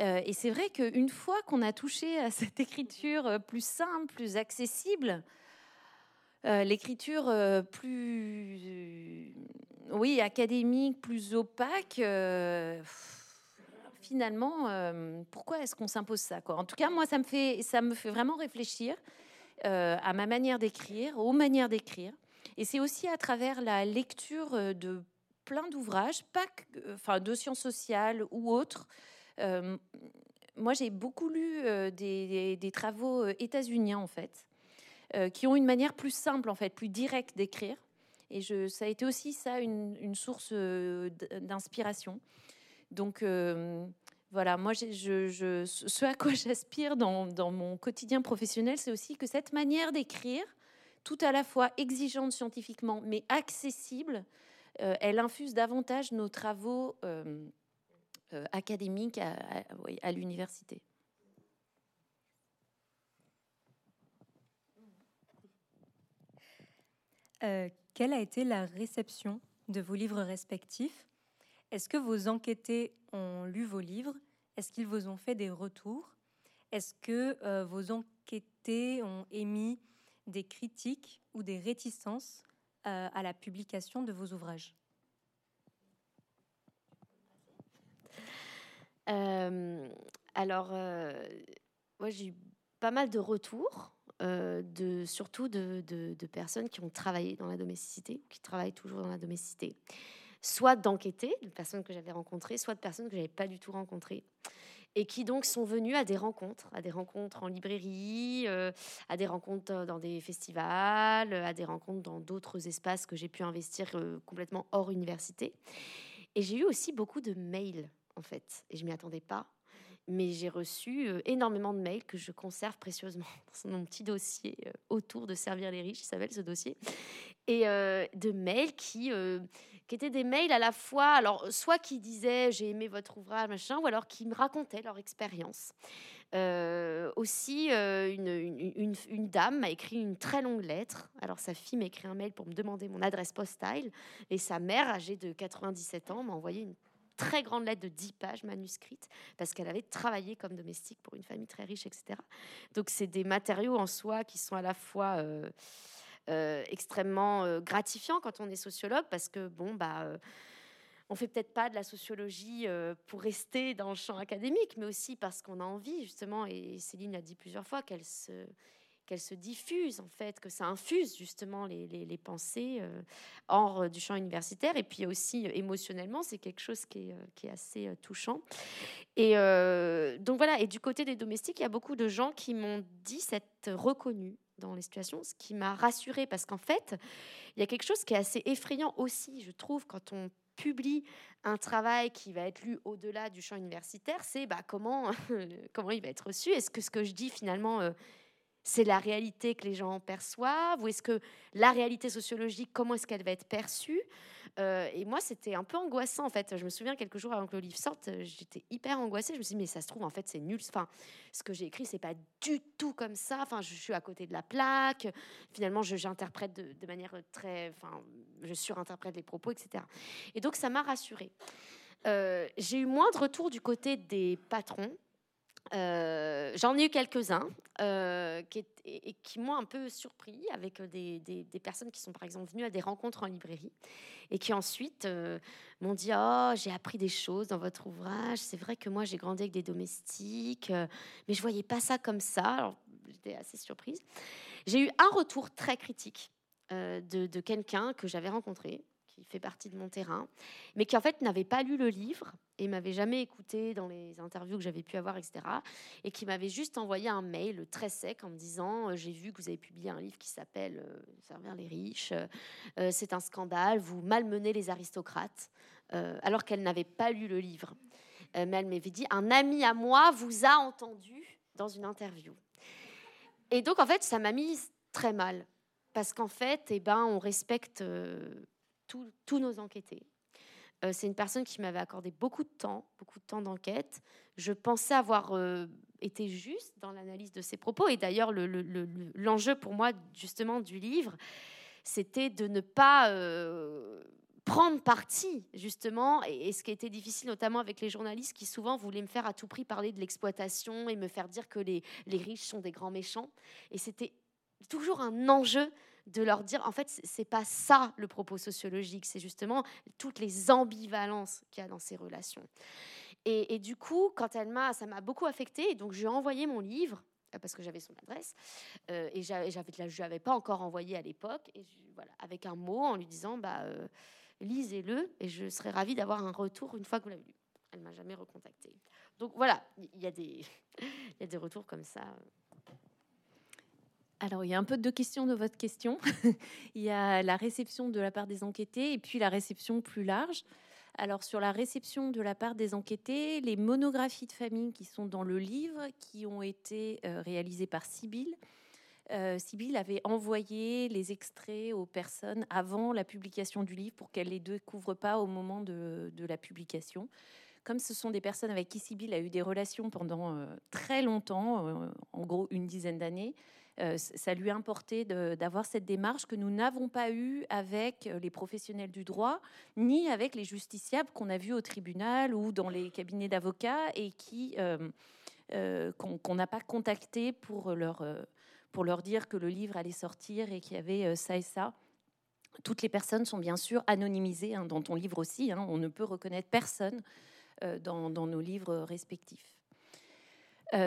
Euh, et c'est vrai qu'une fois qu'on a touché à <laughs> cette écriture euh, plus simple, plus accessible, l'écriture plus, oui, académique, plus opaque, finalement, pourquoi est-ce qu'on s'impose ça En tout cas, moi, ça me fait, ça me fait vraiment réfléchir à ma manière d'écrire, aux manières d'écrire. Et c'est aussi à travers la lecture euh, de plein d'ouvrages, pas euh, enfin, de sciences sociales ou autres. Euh, moi, j'ai beaucoup lu des, travaux états-uniens, en fait, qui ont une manière plus simple, en fait, plus directe d'écrire. Et ça a été aussi ça une, source d'inspiration. Donc voilà, moi, ce à quoi <laughs> j'aspire dans, mon quotidien professionnel, c'est aussi que cette manière d'écrire, tout à la fois exigeante scientifiquement, mais accessible, euh, elle infuse davantage nos travaux euh, euh, académiques à, l'université. quelle a été la réception de vos livres respectifs? Est-ce que vos enquêtés ont lu vos livres? Est-ce qu'ils vous ont fait des retours? Est-ce que vos enquêtés ont émis des critiques ou des réticences euh, à la publication de vos ouvrages. Euh, Alors, euh, moi j'ai eu pas mal de retours, de, surtout de, de, personnes qui ont travaillé dans la domesticité, qui travaillent toujours dans la domesticité, soit d'enquêter, de personnes que j'avais rencontrées, soit de personnes que j'avais pas du tout rencontrées et qui donc sont venus à des rencontres, à des rencontres en librairie, euh, à des rencontres euh, dans des festivals, à des rencontres dans d'autres espaces que j'ai pu investir euh, complètement hors université. Et j'ai eu aussi beaucoup de mails, en fait, et je m'y attendais pas. Mais j'ai reçu énormément de mails que je conserve précieusement <laughs> dans mon petit dossier autour de Servir les riches, il s'appelle ce dossier. Et de mails qui qui étaient des mails à la fois, alors soit qui disaient j'ai aimé votre ouvrage, machin, ou alors qui me racontaient leur expérience. Euh, aussi, euh, une, une, dame m'a écrit une très longue lettre. Alors, sa fille m'a écrit un mail pour me demander mon adresse postale. Et sa mère, âgée de 97 ans, m'a envoyé une très grande lettre de 10 pages manuscrite parce qu'elle avait travaillé comme domestique pour une famille très riche, etc. Donc, c'est des matériaux en soi qui sont à la fois. Euh, euh, extrêmement euh, gratifiant quand on est sociologue parce que bon bah euh, on fait peut-être pas de la sociologie pour rester dans le champ académique, mais aussi parce qu'on a envie, justement, et Céline a dit plusieurs fois qu'elle se, qu'elle se diffuse, en fait, que ça infuse justement les, les, pensées hors du champ universitaire. Et puis aussi émotionnellement, c'est quelque chose qui est, qui est assez touchant. Et donc voilà, et du côté des domestiques, il y a beaucoup de gens qui m'ont dit s'être reconnus dans les situations, ce qui m'a rassurée parce qu'en fait, il y a quelque chose qui est assez effrayant aussi, je trouve, quand on publie un travail qui va être lu au-delà du champ universitaire, c'est bah, comment, <laughs> comment il va être reçu. Est-ce que ce que je dis finalement, euh, c'est la réalité que les gens perçoivent Ou est-ce que la réalité sociologique, comment est-ce qu'elle va être perçue? Euh, et moi, c'était un peu angoissant en fait. Je me souviens quelques jours avant que le livre sorte, euh, j'étais hyper angoissée. Je me suis dit, mais ça se trouve, en fait, c'est nul. Enfin, ce que j'ai écrit, c'est pas du tout comme ça. Enfin, je suis à côté de la plaque. Finalement, j'interprète de, de, manière très. Enfin, je surinterprète les propos, etc. Et donc, ça m'a rassurée. Euh, j'ai eu moins de retours du côté des patrons euh, j'en ai eu quelques-uns euh, qui, m'ont un peu surpris avec des, des, personnes qui sont par exemple venues à des rencontres en librairie et qui ensuite euh, m'ont dit Oh, j'ai appris des choses dans votre ouvrage. C'est vrai que moi j'ai grandi avec des domestiques, mais je voyais pas ça comme ça. Alors j'étais assez surprise. J'ai eu un retour très critique de quelqu'un que j'avais rencontré fait partie de mon terrain, mais qui en fait n'avait pas lu le livre et m'avait jamais écouté dans les interviews que j'avais pu avoir, etc. Et qui m'avait juste envoyé un mail très sec en me disant euh, J'ai vu que vous avez publié un livre qui s'appelle euh, Servir les riches, euh, c'est un scandale, vous malmenez les aristocrates, alors qu'elle n'avait pas lu le livre. mais elle m'avait dit Un ami à moi vous a entendu dans une interview. Et donc, en fait, ça m'a mise très mal. Parce qu'en fait, eh ben, on respecte tous nos enquêtés. Euh, c'est une personne qui m'avait accordé beaucoup de temps, beaucoup de temps d'enquête. Je pensais avoir euh, été juste dans l'analyse de ses propos. Et d'ailleurs, l'enjeu pour moi, justement, du livre, c'était de ne pas euh, prendre parti, justement. Et, ce qui était difficile, notamment avec les journalistes qui souvent voulaient me faire à tout prix parler de l'exploitation et me faire dire que les, les riches sont des grands méchants. Et c'était toujours un enjeu de leur dire, en fait, c'est pas ça le propos sociologique, c'est justement toutes les ambivalences qu'il y a dans ces relations. Et, du coup, quand elle m'a, ça m'a beaucoup affecté, donc je lui ai envoyé mon livre euh, parce que j'avais son adresse euh, et j'avais, je l'avais pas encore envoyé à l'époque, et voilà, avec un mot en lui disant, bah, euh, lisez-le et je serais ravie d'avoir un retour une fois que vous l'avez lu. Elle m'a jamais recontacté. Donc voilà, il y a des, <laughs> il y a des retours comme ça. Alors, il y a un peu deux questions de votre question. <laughs> il y a la réception de la part des enquêtés et puis la réception plus large. Alors, sur la réception de la part des enquêtés, les monographies de famille qui sont dans le livre, qui ont été euh, réalisées par Sibylle, euh, Sibylle avait envoyé les extraits aux personnes avant la publication du livre pour qu'elles ne les découvrent pas au moment de, la publication. Comme ce sont des personnes avec qui Sibylle a eu des relations pendant euh, très longtemps, en gros une dizaine d'années, ça lui importait d'avoir cette démarche que nous n'avons pas eue avec euh, les professionnels du droit, ni avec les justiciables qu'on a vus au tribunal ou dans les cabinets d'avocats et qui euh, qu'on n'a pas contacté pour leur, pour leur dire que le livre allait sortir et qu'il y avait ça et ça. Toutes les personnes sont bien sûr anonymisées hein, dans ton livre aussi. Hein. on ne peut reconnaître personne dans, nos livres respectifs.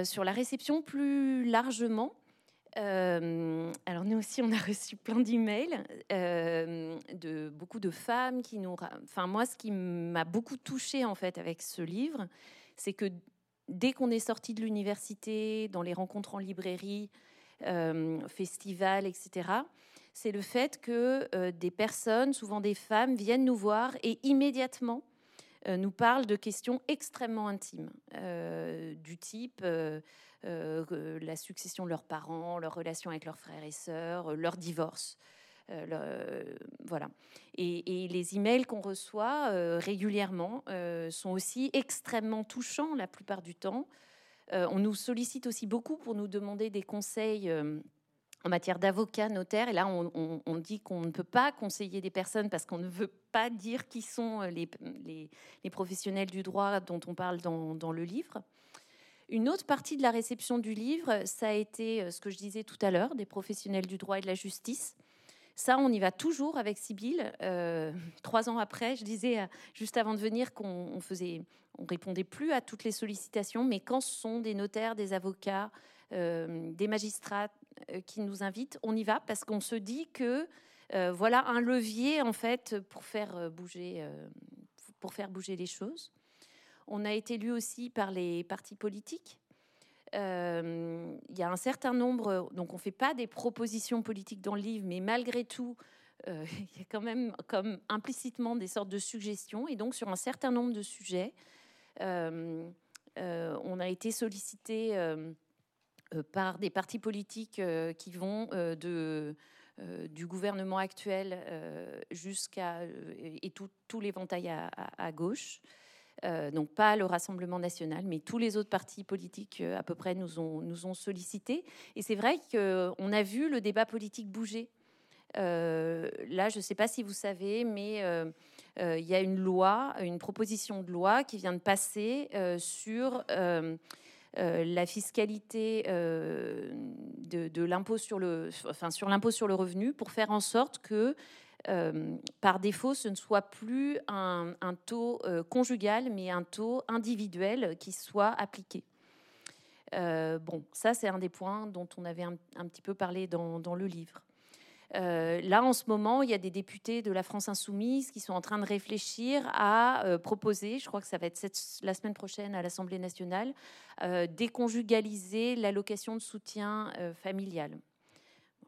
sur la réception plus largement, euh, alors nous aussi, on a <laughs> reçu plein d'emails euh, de beaucoup de femmes qui nous. Enfin moi, ce qui m'a beaucoup touchée en fait avec ce livre, c'est que dès qu'on est sorti de l'université, dans les rencontres en librairie, euh, festivals, etc., c'est le fait que euh, des personnes, souvent des femmes, viennent nous voir et immédiatement nous parlent de questions extrêmement intimes, du type euh, la succession de leurs parents, leur relation avec leurs frères et sœurs, euh, leur divorce. Euh, voilà. Et, les emails qu'on reçoit régulièrement sont aussi extrêmement touchants la plupart du temps. on nous sollicite aussi beaucoup pour nous demander des conseils en matière d'avocat, notaire. Et là, on, dit qu'on ne peut pas conseiller des personnes parce qu'on ne veut pas dire qui sont les, les, professionnels du droit dont on parle dans, le livre. Une autre partie de la réception du livre, ça a été euh, ce que je disais tout à l'heure, des professionnels du droit et de la justice, Ça, on y va toujours avec Sibylle. trois ans après, je disais juste avant de venir qu'on faisait, on répondait plus à toutes les sollicitations, mais quand ce sont des notaires, des avocats, des magistrats qui nous invitent, on y va parce qu'on se dit que voilà un levier en fait pour faire bouger, pour faire bouger les choses. On a été lu aussi par les partis politiques. Euh, il y a un certain nombre, donc on ne fait pas des propositions politiques dans le livre, mais malgré tout, euh, <laughs> il y a quand même comme implicitement des sortes de suggestions. Et donc sur un certain nombre de sujets, euh, on a été sollicité par des partis politiques qui vont de du gouvernement actuel jusqu'à et tous les ventailles à gauche. Euh, donc pas le Rassemblement national, mais tous les autres partis politiques euh, à peu près nous ont, sollicités. Et c'est vrai qu'on a vu le débat politique bouger. Euh, là, je ne sais pas si vous savez, mais il y a une loi, une proposition de loi qui vient de passer sur la fiscalité de, de l'impôt sur le, l'impôt sur le revenu, pour faire en sorte que euh, par défaut, ce ne soit plus un, taux euh, conjugal, mais un taux individuel qui soit appliqué. Euh, bon, ça c'est un des points dont on avait un, petit peu parlé dans, le livre. Là, en ce moment, il y a des députés de la France insoumise qui sont en train de réfléchir à proposer, je crois que ça va être la semaine prochaine à l'Assemblée nationale, déconjugaliser l'allocation de soutien familial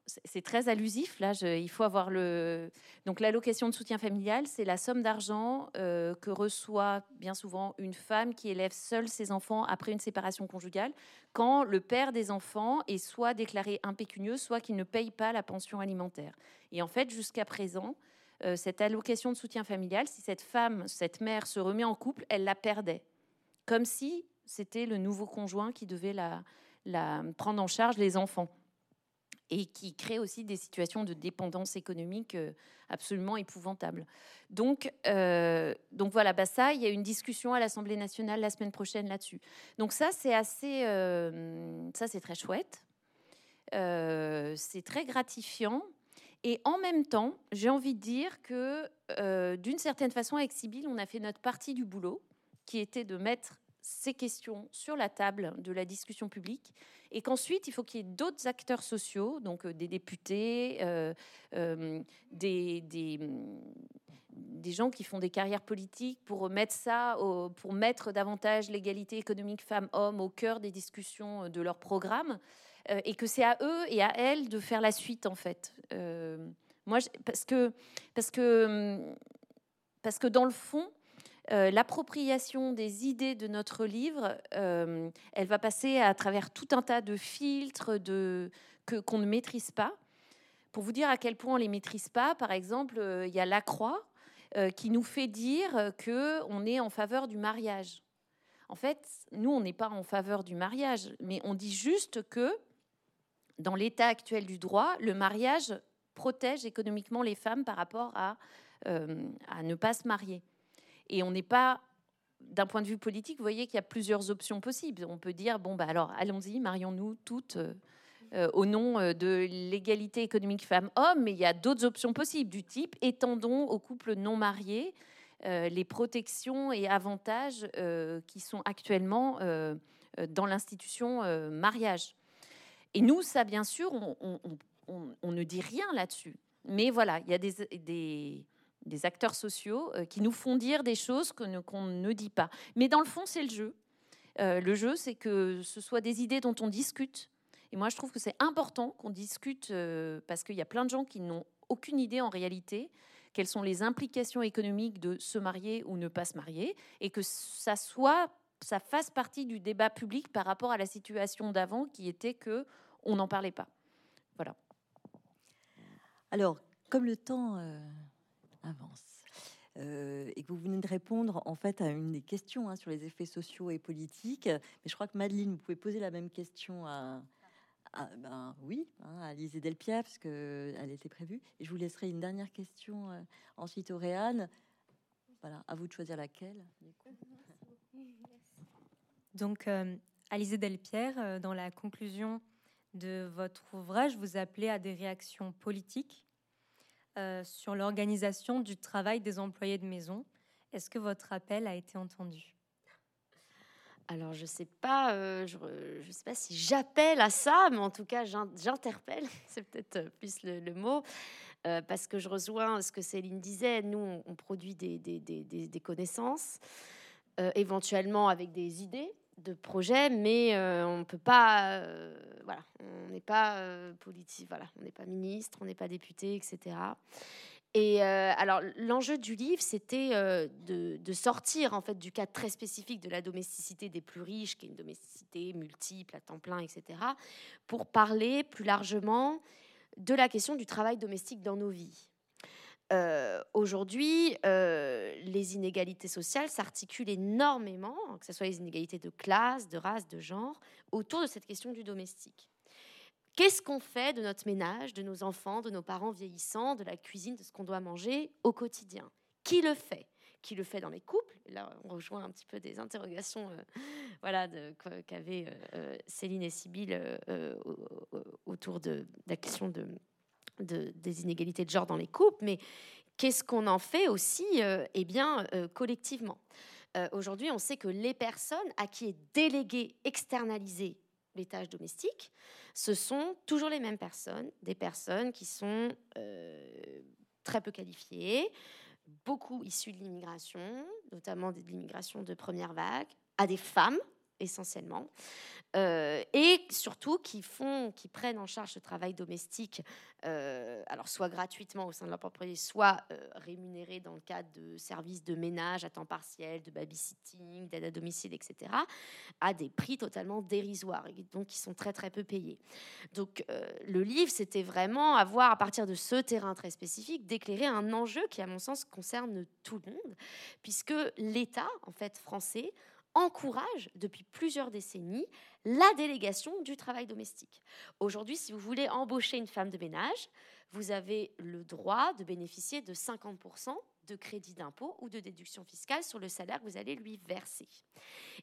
c'est très allusif. Là, il faut avoir le. Donc, l'allocation de soutien familial, c'est la somme d'argent euh, que reçoit bien souvent une femme qui élève seule ses enfants après une séparation conjugale, quand le père des enfants est soit déclaré impécunieux, soit qu'il ne paye pas la pension alimentaire. Et en fait, jusqu'à présent, euh, cette allocation de soutien familial, si cette femme, cette mère se remet en couple, elle la perdait, comme si c'était le nouveau conjoint qui devait la, la prendre en charge les enfants et qui crée aussi des situations de dépendance économique euh, absolument épouvantables. Donc, euh, donc voilà, bah ça, il y a une discussion à l'Assemblée nationale la semaine prochaine là-dessus. Donc ça, c'est assez, euh, ça c'est très chouette, c'est très gratifiant. Et en même temps, j'ai envie de dire que d'une certaine façon, avec Sibyl, on a fait notre partie du boulot, qui était de mettre ces questions sur la table de la discussion publique et qu'ensuite il faut qu'il y ait d'autres acteurs sociaux, donc euh, des députés, euh, euh, des, des, des, gens qui font des carrières politiques pour mettre ça, pour mettre davantage l'égalité économique femmes-hommes au cœur des discussions de leur programme, et que c'est à eux et à elles de faire la suite en fait. moi, parce que parce que parce que dans le fond, euh, l'appropriation des idées de notre livre, euh, elle va passer à travers tout un tas de filtres que, qu'on ne maîtrise pas. Pour vous dire à quel point on les maîtrise pas, par exemple, euh, il y a la croix qui nous fait dire que on est en faveur du mariage. En fait, nous, on n'est pas en faveur du mariage, mais on dit juste que dans l'état actuel du droit, le mariage protège économiquement les femmes par rapport à, à ne pas se marier. Et on n'est pas d'un point de vue politique, vous voyez qu'il y a plusieurs options possibles. On peut dire, bon, bah alors allons-y, marions-nous toutes euh, euh, au nom euh, de l'égalité économique femmes-hommes, mais il y a d'autres options possibles du type étendons aux couples non mariés les protections et avantages qui sont actuellement dans l'institution mariage. Et nous, ça, bien sûr, on, ne dit rien là-dessus. Mais voilà, il y a des, des des acteurs sociaux euh, qui nous font dire des choses qu'on ne, dit pas. Mais dans le fond, c'est le jeu. Euh, le jeu, c'est que ce soit des idées dont on discute. Et moi, je trouve que c'est important qu'on discute euh, parce qu'il y a plein de gens qui n'ont aucune idée en réalité quelles sont les implications économiques de se marier ou ne pas se marier, et que ça soit, ça fasse partie du débat public par rapport à la situation d'avant qui était que on n'en parlait pas. Voilà. Alors, comme le temps avance. Euh, et que vous venez de répondre en fait à une des questions hein, sur les effets sociaux et politiques. Mais je crois que Madeleine, vous pouvez poser la même question à, ben, oui, hein, à Lise Delpierre, parce qu'elle était prévue. Et je vous laisserai une dernière question euh, ensuite au Réal. Voilà, à vous de choisir laquelle. Donc, euh, Delpierre, euh, dans la conclusion de votre ouvrage, vous appelez à des réactions politiques sur l'organisation du travail des employés de maison. Est-ce que votre appel a été entendu? Alors, je ne sais, pas, euh, je, sais pas si j'appelle à ça, mais en tout cas, j'interpelle, <laughs> c'est peut-être euh, plus le, mot, euh, parce que je rejoins ce que Céline disait. Nous, on, produit des connaissances, éventuellement avec des idées de projets, mais on ne peut pas, voilà, on n'est pas politique, voilà, on n'est pas ministre, on n'est pas député, etc. Et euh, alors, l'enjeu du livre, c'était euh, de, sortir en fait du cadre très spécifique de la domesticité des plus riches, qui est une domesticité multiple, à temps plein, etc., pour parler plus largement de la question du travail domestique dans nos vies. Euh, aujourd'hui, les inégalités sociales s'articulent énormément, que ce soit les inégalités de classe, de race, de genre, autour de cette question du domestique. Qu'est-ce qu'on fait de notre ménage, de nos enfants, de nos parents vieillissants, de la cuisine, de ce qu'on doit manger au quotidien? Qui le fait? Qui le fait dans les couples? Là, on rejoint un petit peu des interrogations euh, <laughs> voilà, qu'avaient euh, euh, Céline et Sybille autour de, la question de, des inégalités de genre dans les couples, mais qu'est-ce qu'on en fait aussi eh bien, collectivement? Aujourd'hui, on sait que les personnes à qui est délégué, externalisé les tâches domestiques, ce sont toujours les mêmes personnes, des personnes qui sont euh, très peu qualifiées, beaucoup issues de l'immigration, notamment de l'immigration de première vague, à des femmes essentiellement, euh, et surtout qui font, qui prennent en charge ce travail domestique, euh, alors soit gratuitement au sein de leur propriété, soit euh, rémunéré dans le cadre de services de ménage à temps partiel, de babysitting, d'aide à domicile, etc., à des prix totalement dérisoires, et donc qui sont très très peu payés. Donc le livre, c'était vraiment avoir, à partir de ce terrain très spécifique, d'éclairer un enjeu qui, à mon sens, concerne tout le monde, puisque l'État, en fait, français, encourage depuis plusieurs décennies la délégation du travail domestique. Aujourd'hui, si vous voulez embaucher une femme de ménage, vous avez le droit de bénéficier de 50% de crédit d'impôt ou de déduction fiscale sur le salaire que vous allez lui verser.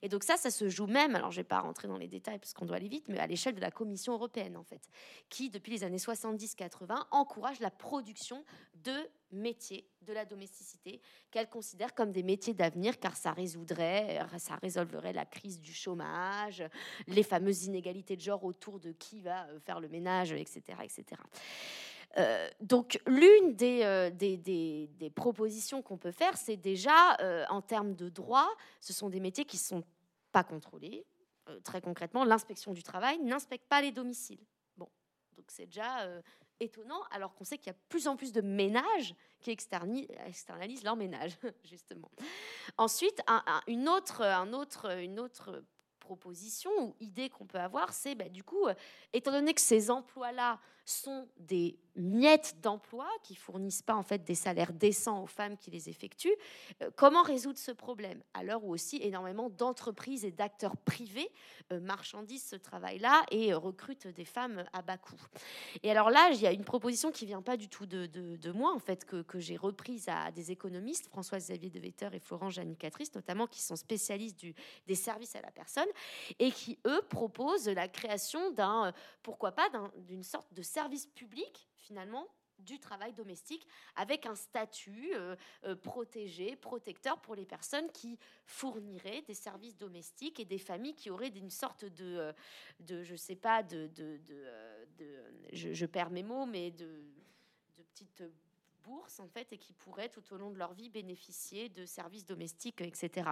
Et donc ça, ça se joue même, alors je ne vais pas rentrer dans les détails parce qu'on doit aller vite, mais à l'échelle de la Commission européenne en fait, qui depuis les années 70-80 encourage la production de métiers de la domesticité qu'elle considère comme des métiers d'avenir car ça résoudrait, ça résolverait la crise du chômage, les fameuses inégalités de genre autour de qui va euh, faire le ménage, etc. etc. Euh, donc l'une euh, des, propositions qu'on peut faire, c'est déjà euh, en termes de droit, ce sont des métiers qui ne sont pas contrôlés. très concrètement, l'inspection du travail n'inspecte pas les domiciles. Bon, donc c'est déjà étonnant, alors qu'on sait qu'il y a plus en plus de ménages qui externalisent leur ménage, <laughs> justement. Ensuite, un, une, autre, un autre, une autre proposition ou idée qu'on peut avoir, c'est bah, du coup, étant donné que ces emplois-là sont des miettes d'emplois qui fournissent pas en fait des salaires décents aux femmes qui les effectuent. Euh, comment résoudre ce problème? À l'heure où aussi énormément d'entreprises et d'acteurs privés euh, marchandisent ce travail-là et euh, recrutent des femmes à bas coût. Et alors là, il y a une proposition qui vient pas du tout de, de, moi en fait que, que j'ai reprise à des économistes, François-Xavier de Vetter et Florence Janicatrice notamment, qui sont spécialistes du, des services à la personne et qui eux proposent la création d'un pourquoi pas d'une sorte de service public finalement du travail domestique avec un statut euh, euh, protégé, protecteur pour les personnes qui fourniraient des services domestiques et des familles qui auraient une sorte de, euh, de je sais pas, de, je, perds mes mots, mais de, de petites bourse en fait et qui pourraient tout au long de leur vie bénéficier de services domestiques, etc.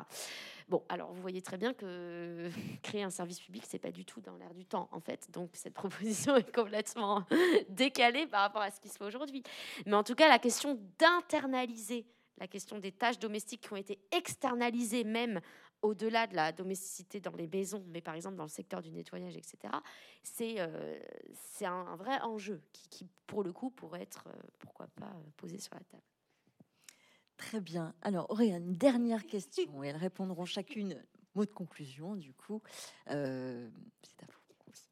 Bon, alors vous voyez très bien que <laughs> créer un service public, c'est pas du tout dans l'air du temps en fait. Donc cette <laughs> proposition est complètement <laughs> décalée par rapport à ce qui se fait aujourd'hui. Mais en tout cas, la question d'internaliser la question des tâches domestiques qui ont été externalisées même au-delà de la domesticité dans les maisons, mais par exemple dans le secteur du nettoyage, etc., c'est euh, un, vrai enjeu qui, pour le coup, pourrait être, euh, pourquoi pas, euh, posé sur la table. Très bien. Alors, aurait une dernière question et elles répondront chacune mot de conclusion, du coup. c'est à vous.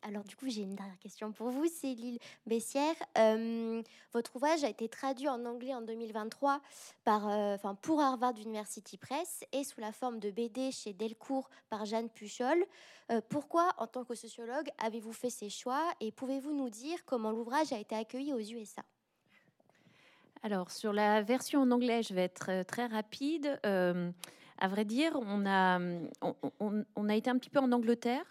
Alors du coup, j'ai une dernière question pour vous, Céline Bessière. Euh, votre ouvrage a été traduit en anglais en 2023 par, euh, pour Harvard University Press et sous la forme de BD chez Delcourt par Jeanne Puchol. Euh, pourquoi, en tant que sociologue, avez-vous fait ces choix et pouvez-vous nous dire comment l'ouvrage a été accueilli aux USA Alors, sur la version en anglais, je vais être très rapide. à vrai dire, on a, on, a été un petit peu en Angleterre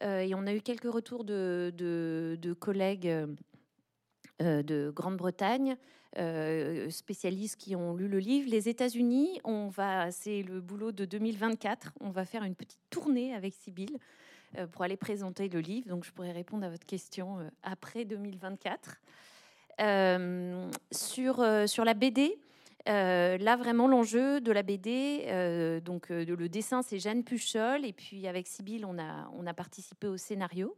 et on a eu quelques retours de, collègues de Grande-Bretagne euh, spécialistes qui ont lu le livre. Les États-Unis, c'est le boulot de 2024. On va faire une petite tournée avec Sibylle euh, pour aller présenter le livre. Donc, je pourrais répondre à votre question euh, après 2024. sur, sur la BD, là, vraiment, l'enjeu de la BD, donc le dessin, c'est Jeanne Puchol, et puis avec Sibylle, on a, on a participé au scénario.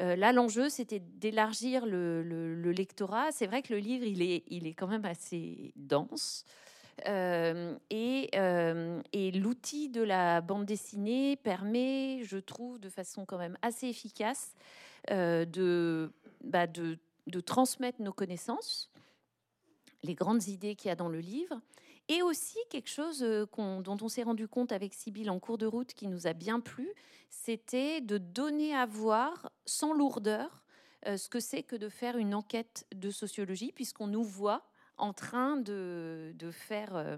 Euh, là, l'enjeu, c'était d'élargir le, lectorat. C'est vrai que le livre, il est, il est quand même assez dense. Euh, euh, et, l'outil de la bande dessinée permet, je trouve, de façon quand même assez efficace, de, bah, de, de, transmettre nos connaissances, les grandes idées qu'il y a dans le livre, et aussi quelque chose euh, dont on s'est rendu compte avec Sibylle en cours de route qui nous a bien plu, c'était de donner à voir sans lourdeur euh, ce que c'est que de faire une enquête de sociologie, puisqu'on nous voit en train de, faire euh,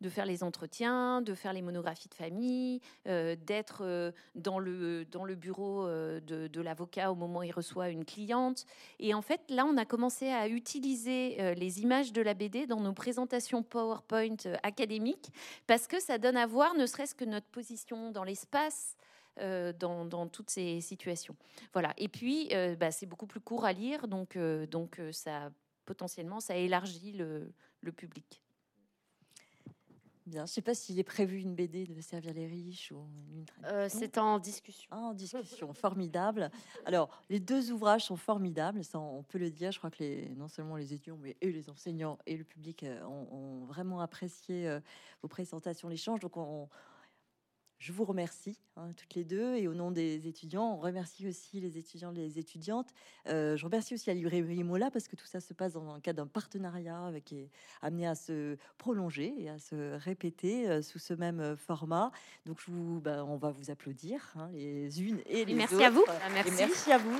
de faire les entretiens, de faire les monographies de famille, euh, d'être euh, dans, le, dans le bureau euh, de, l'avocat au moment où il reçoit une cliente. Et en fait, là, on a commencé à utiliser les images de la BD dans nos présentations PowerPoint académiques parce que ça donne à voir ne serait-ce que notre position dans l'espace. dans, toutes ces situations. Voilà. Et puis, bah, c'est beaucoup plus court à lire, donc, donc ça potentiellement ça élargit le, le public. Bien, je ne sais pas s'il est prévu une BD de Servir les riches ou une euh, C'est en discussion. Ah, en discussion, formidable. Alors, les deux ouvrages sont formidables, ça on peut le dire. Je crois que les, non seulement les étudiants, mais et les enseignants et le public euh, ont, vraiment apprécié euh, vos présentations, l'échange. Donc, on, je vous remercie hein, toutes les deux et au nom des étudiants, on remercie aussi les étudiants, les étudiantes. Euh, je remercie aussi la librairie Mola parce que tout ça se passe dans le cadre d'un partenariat qui est amené à se prolonger et à se répéter euh, sous ce même format. Donc je vous, bah, on va vous applaudir hein, les unes et les merci autres. À vous. merci. merci à vous.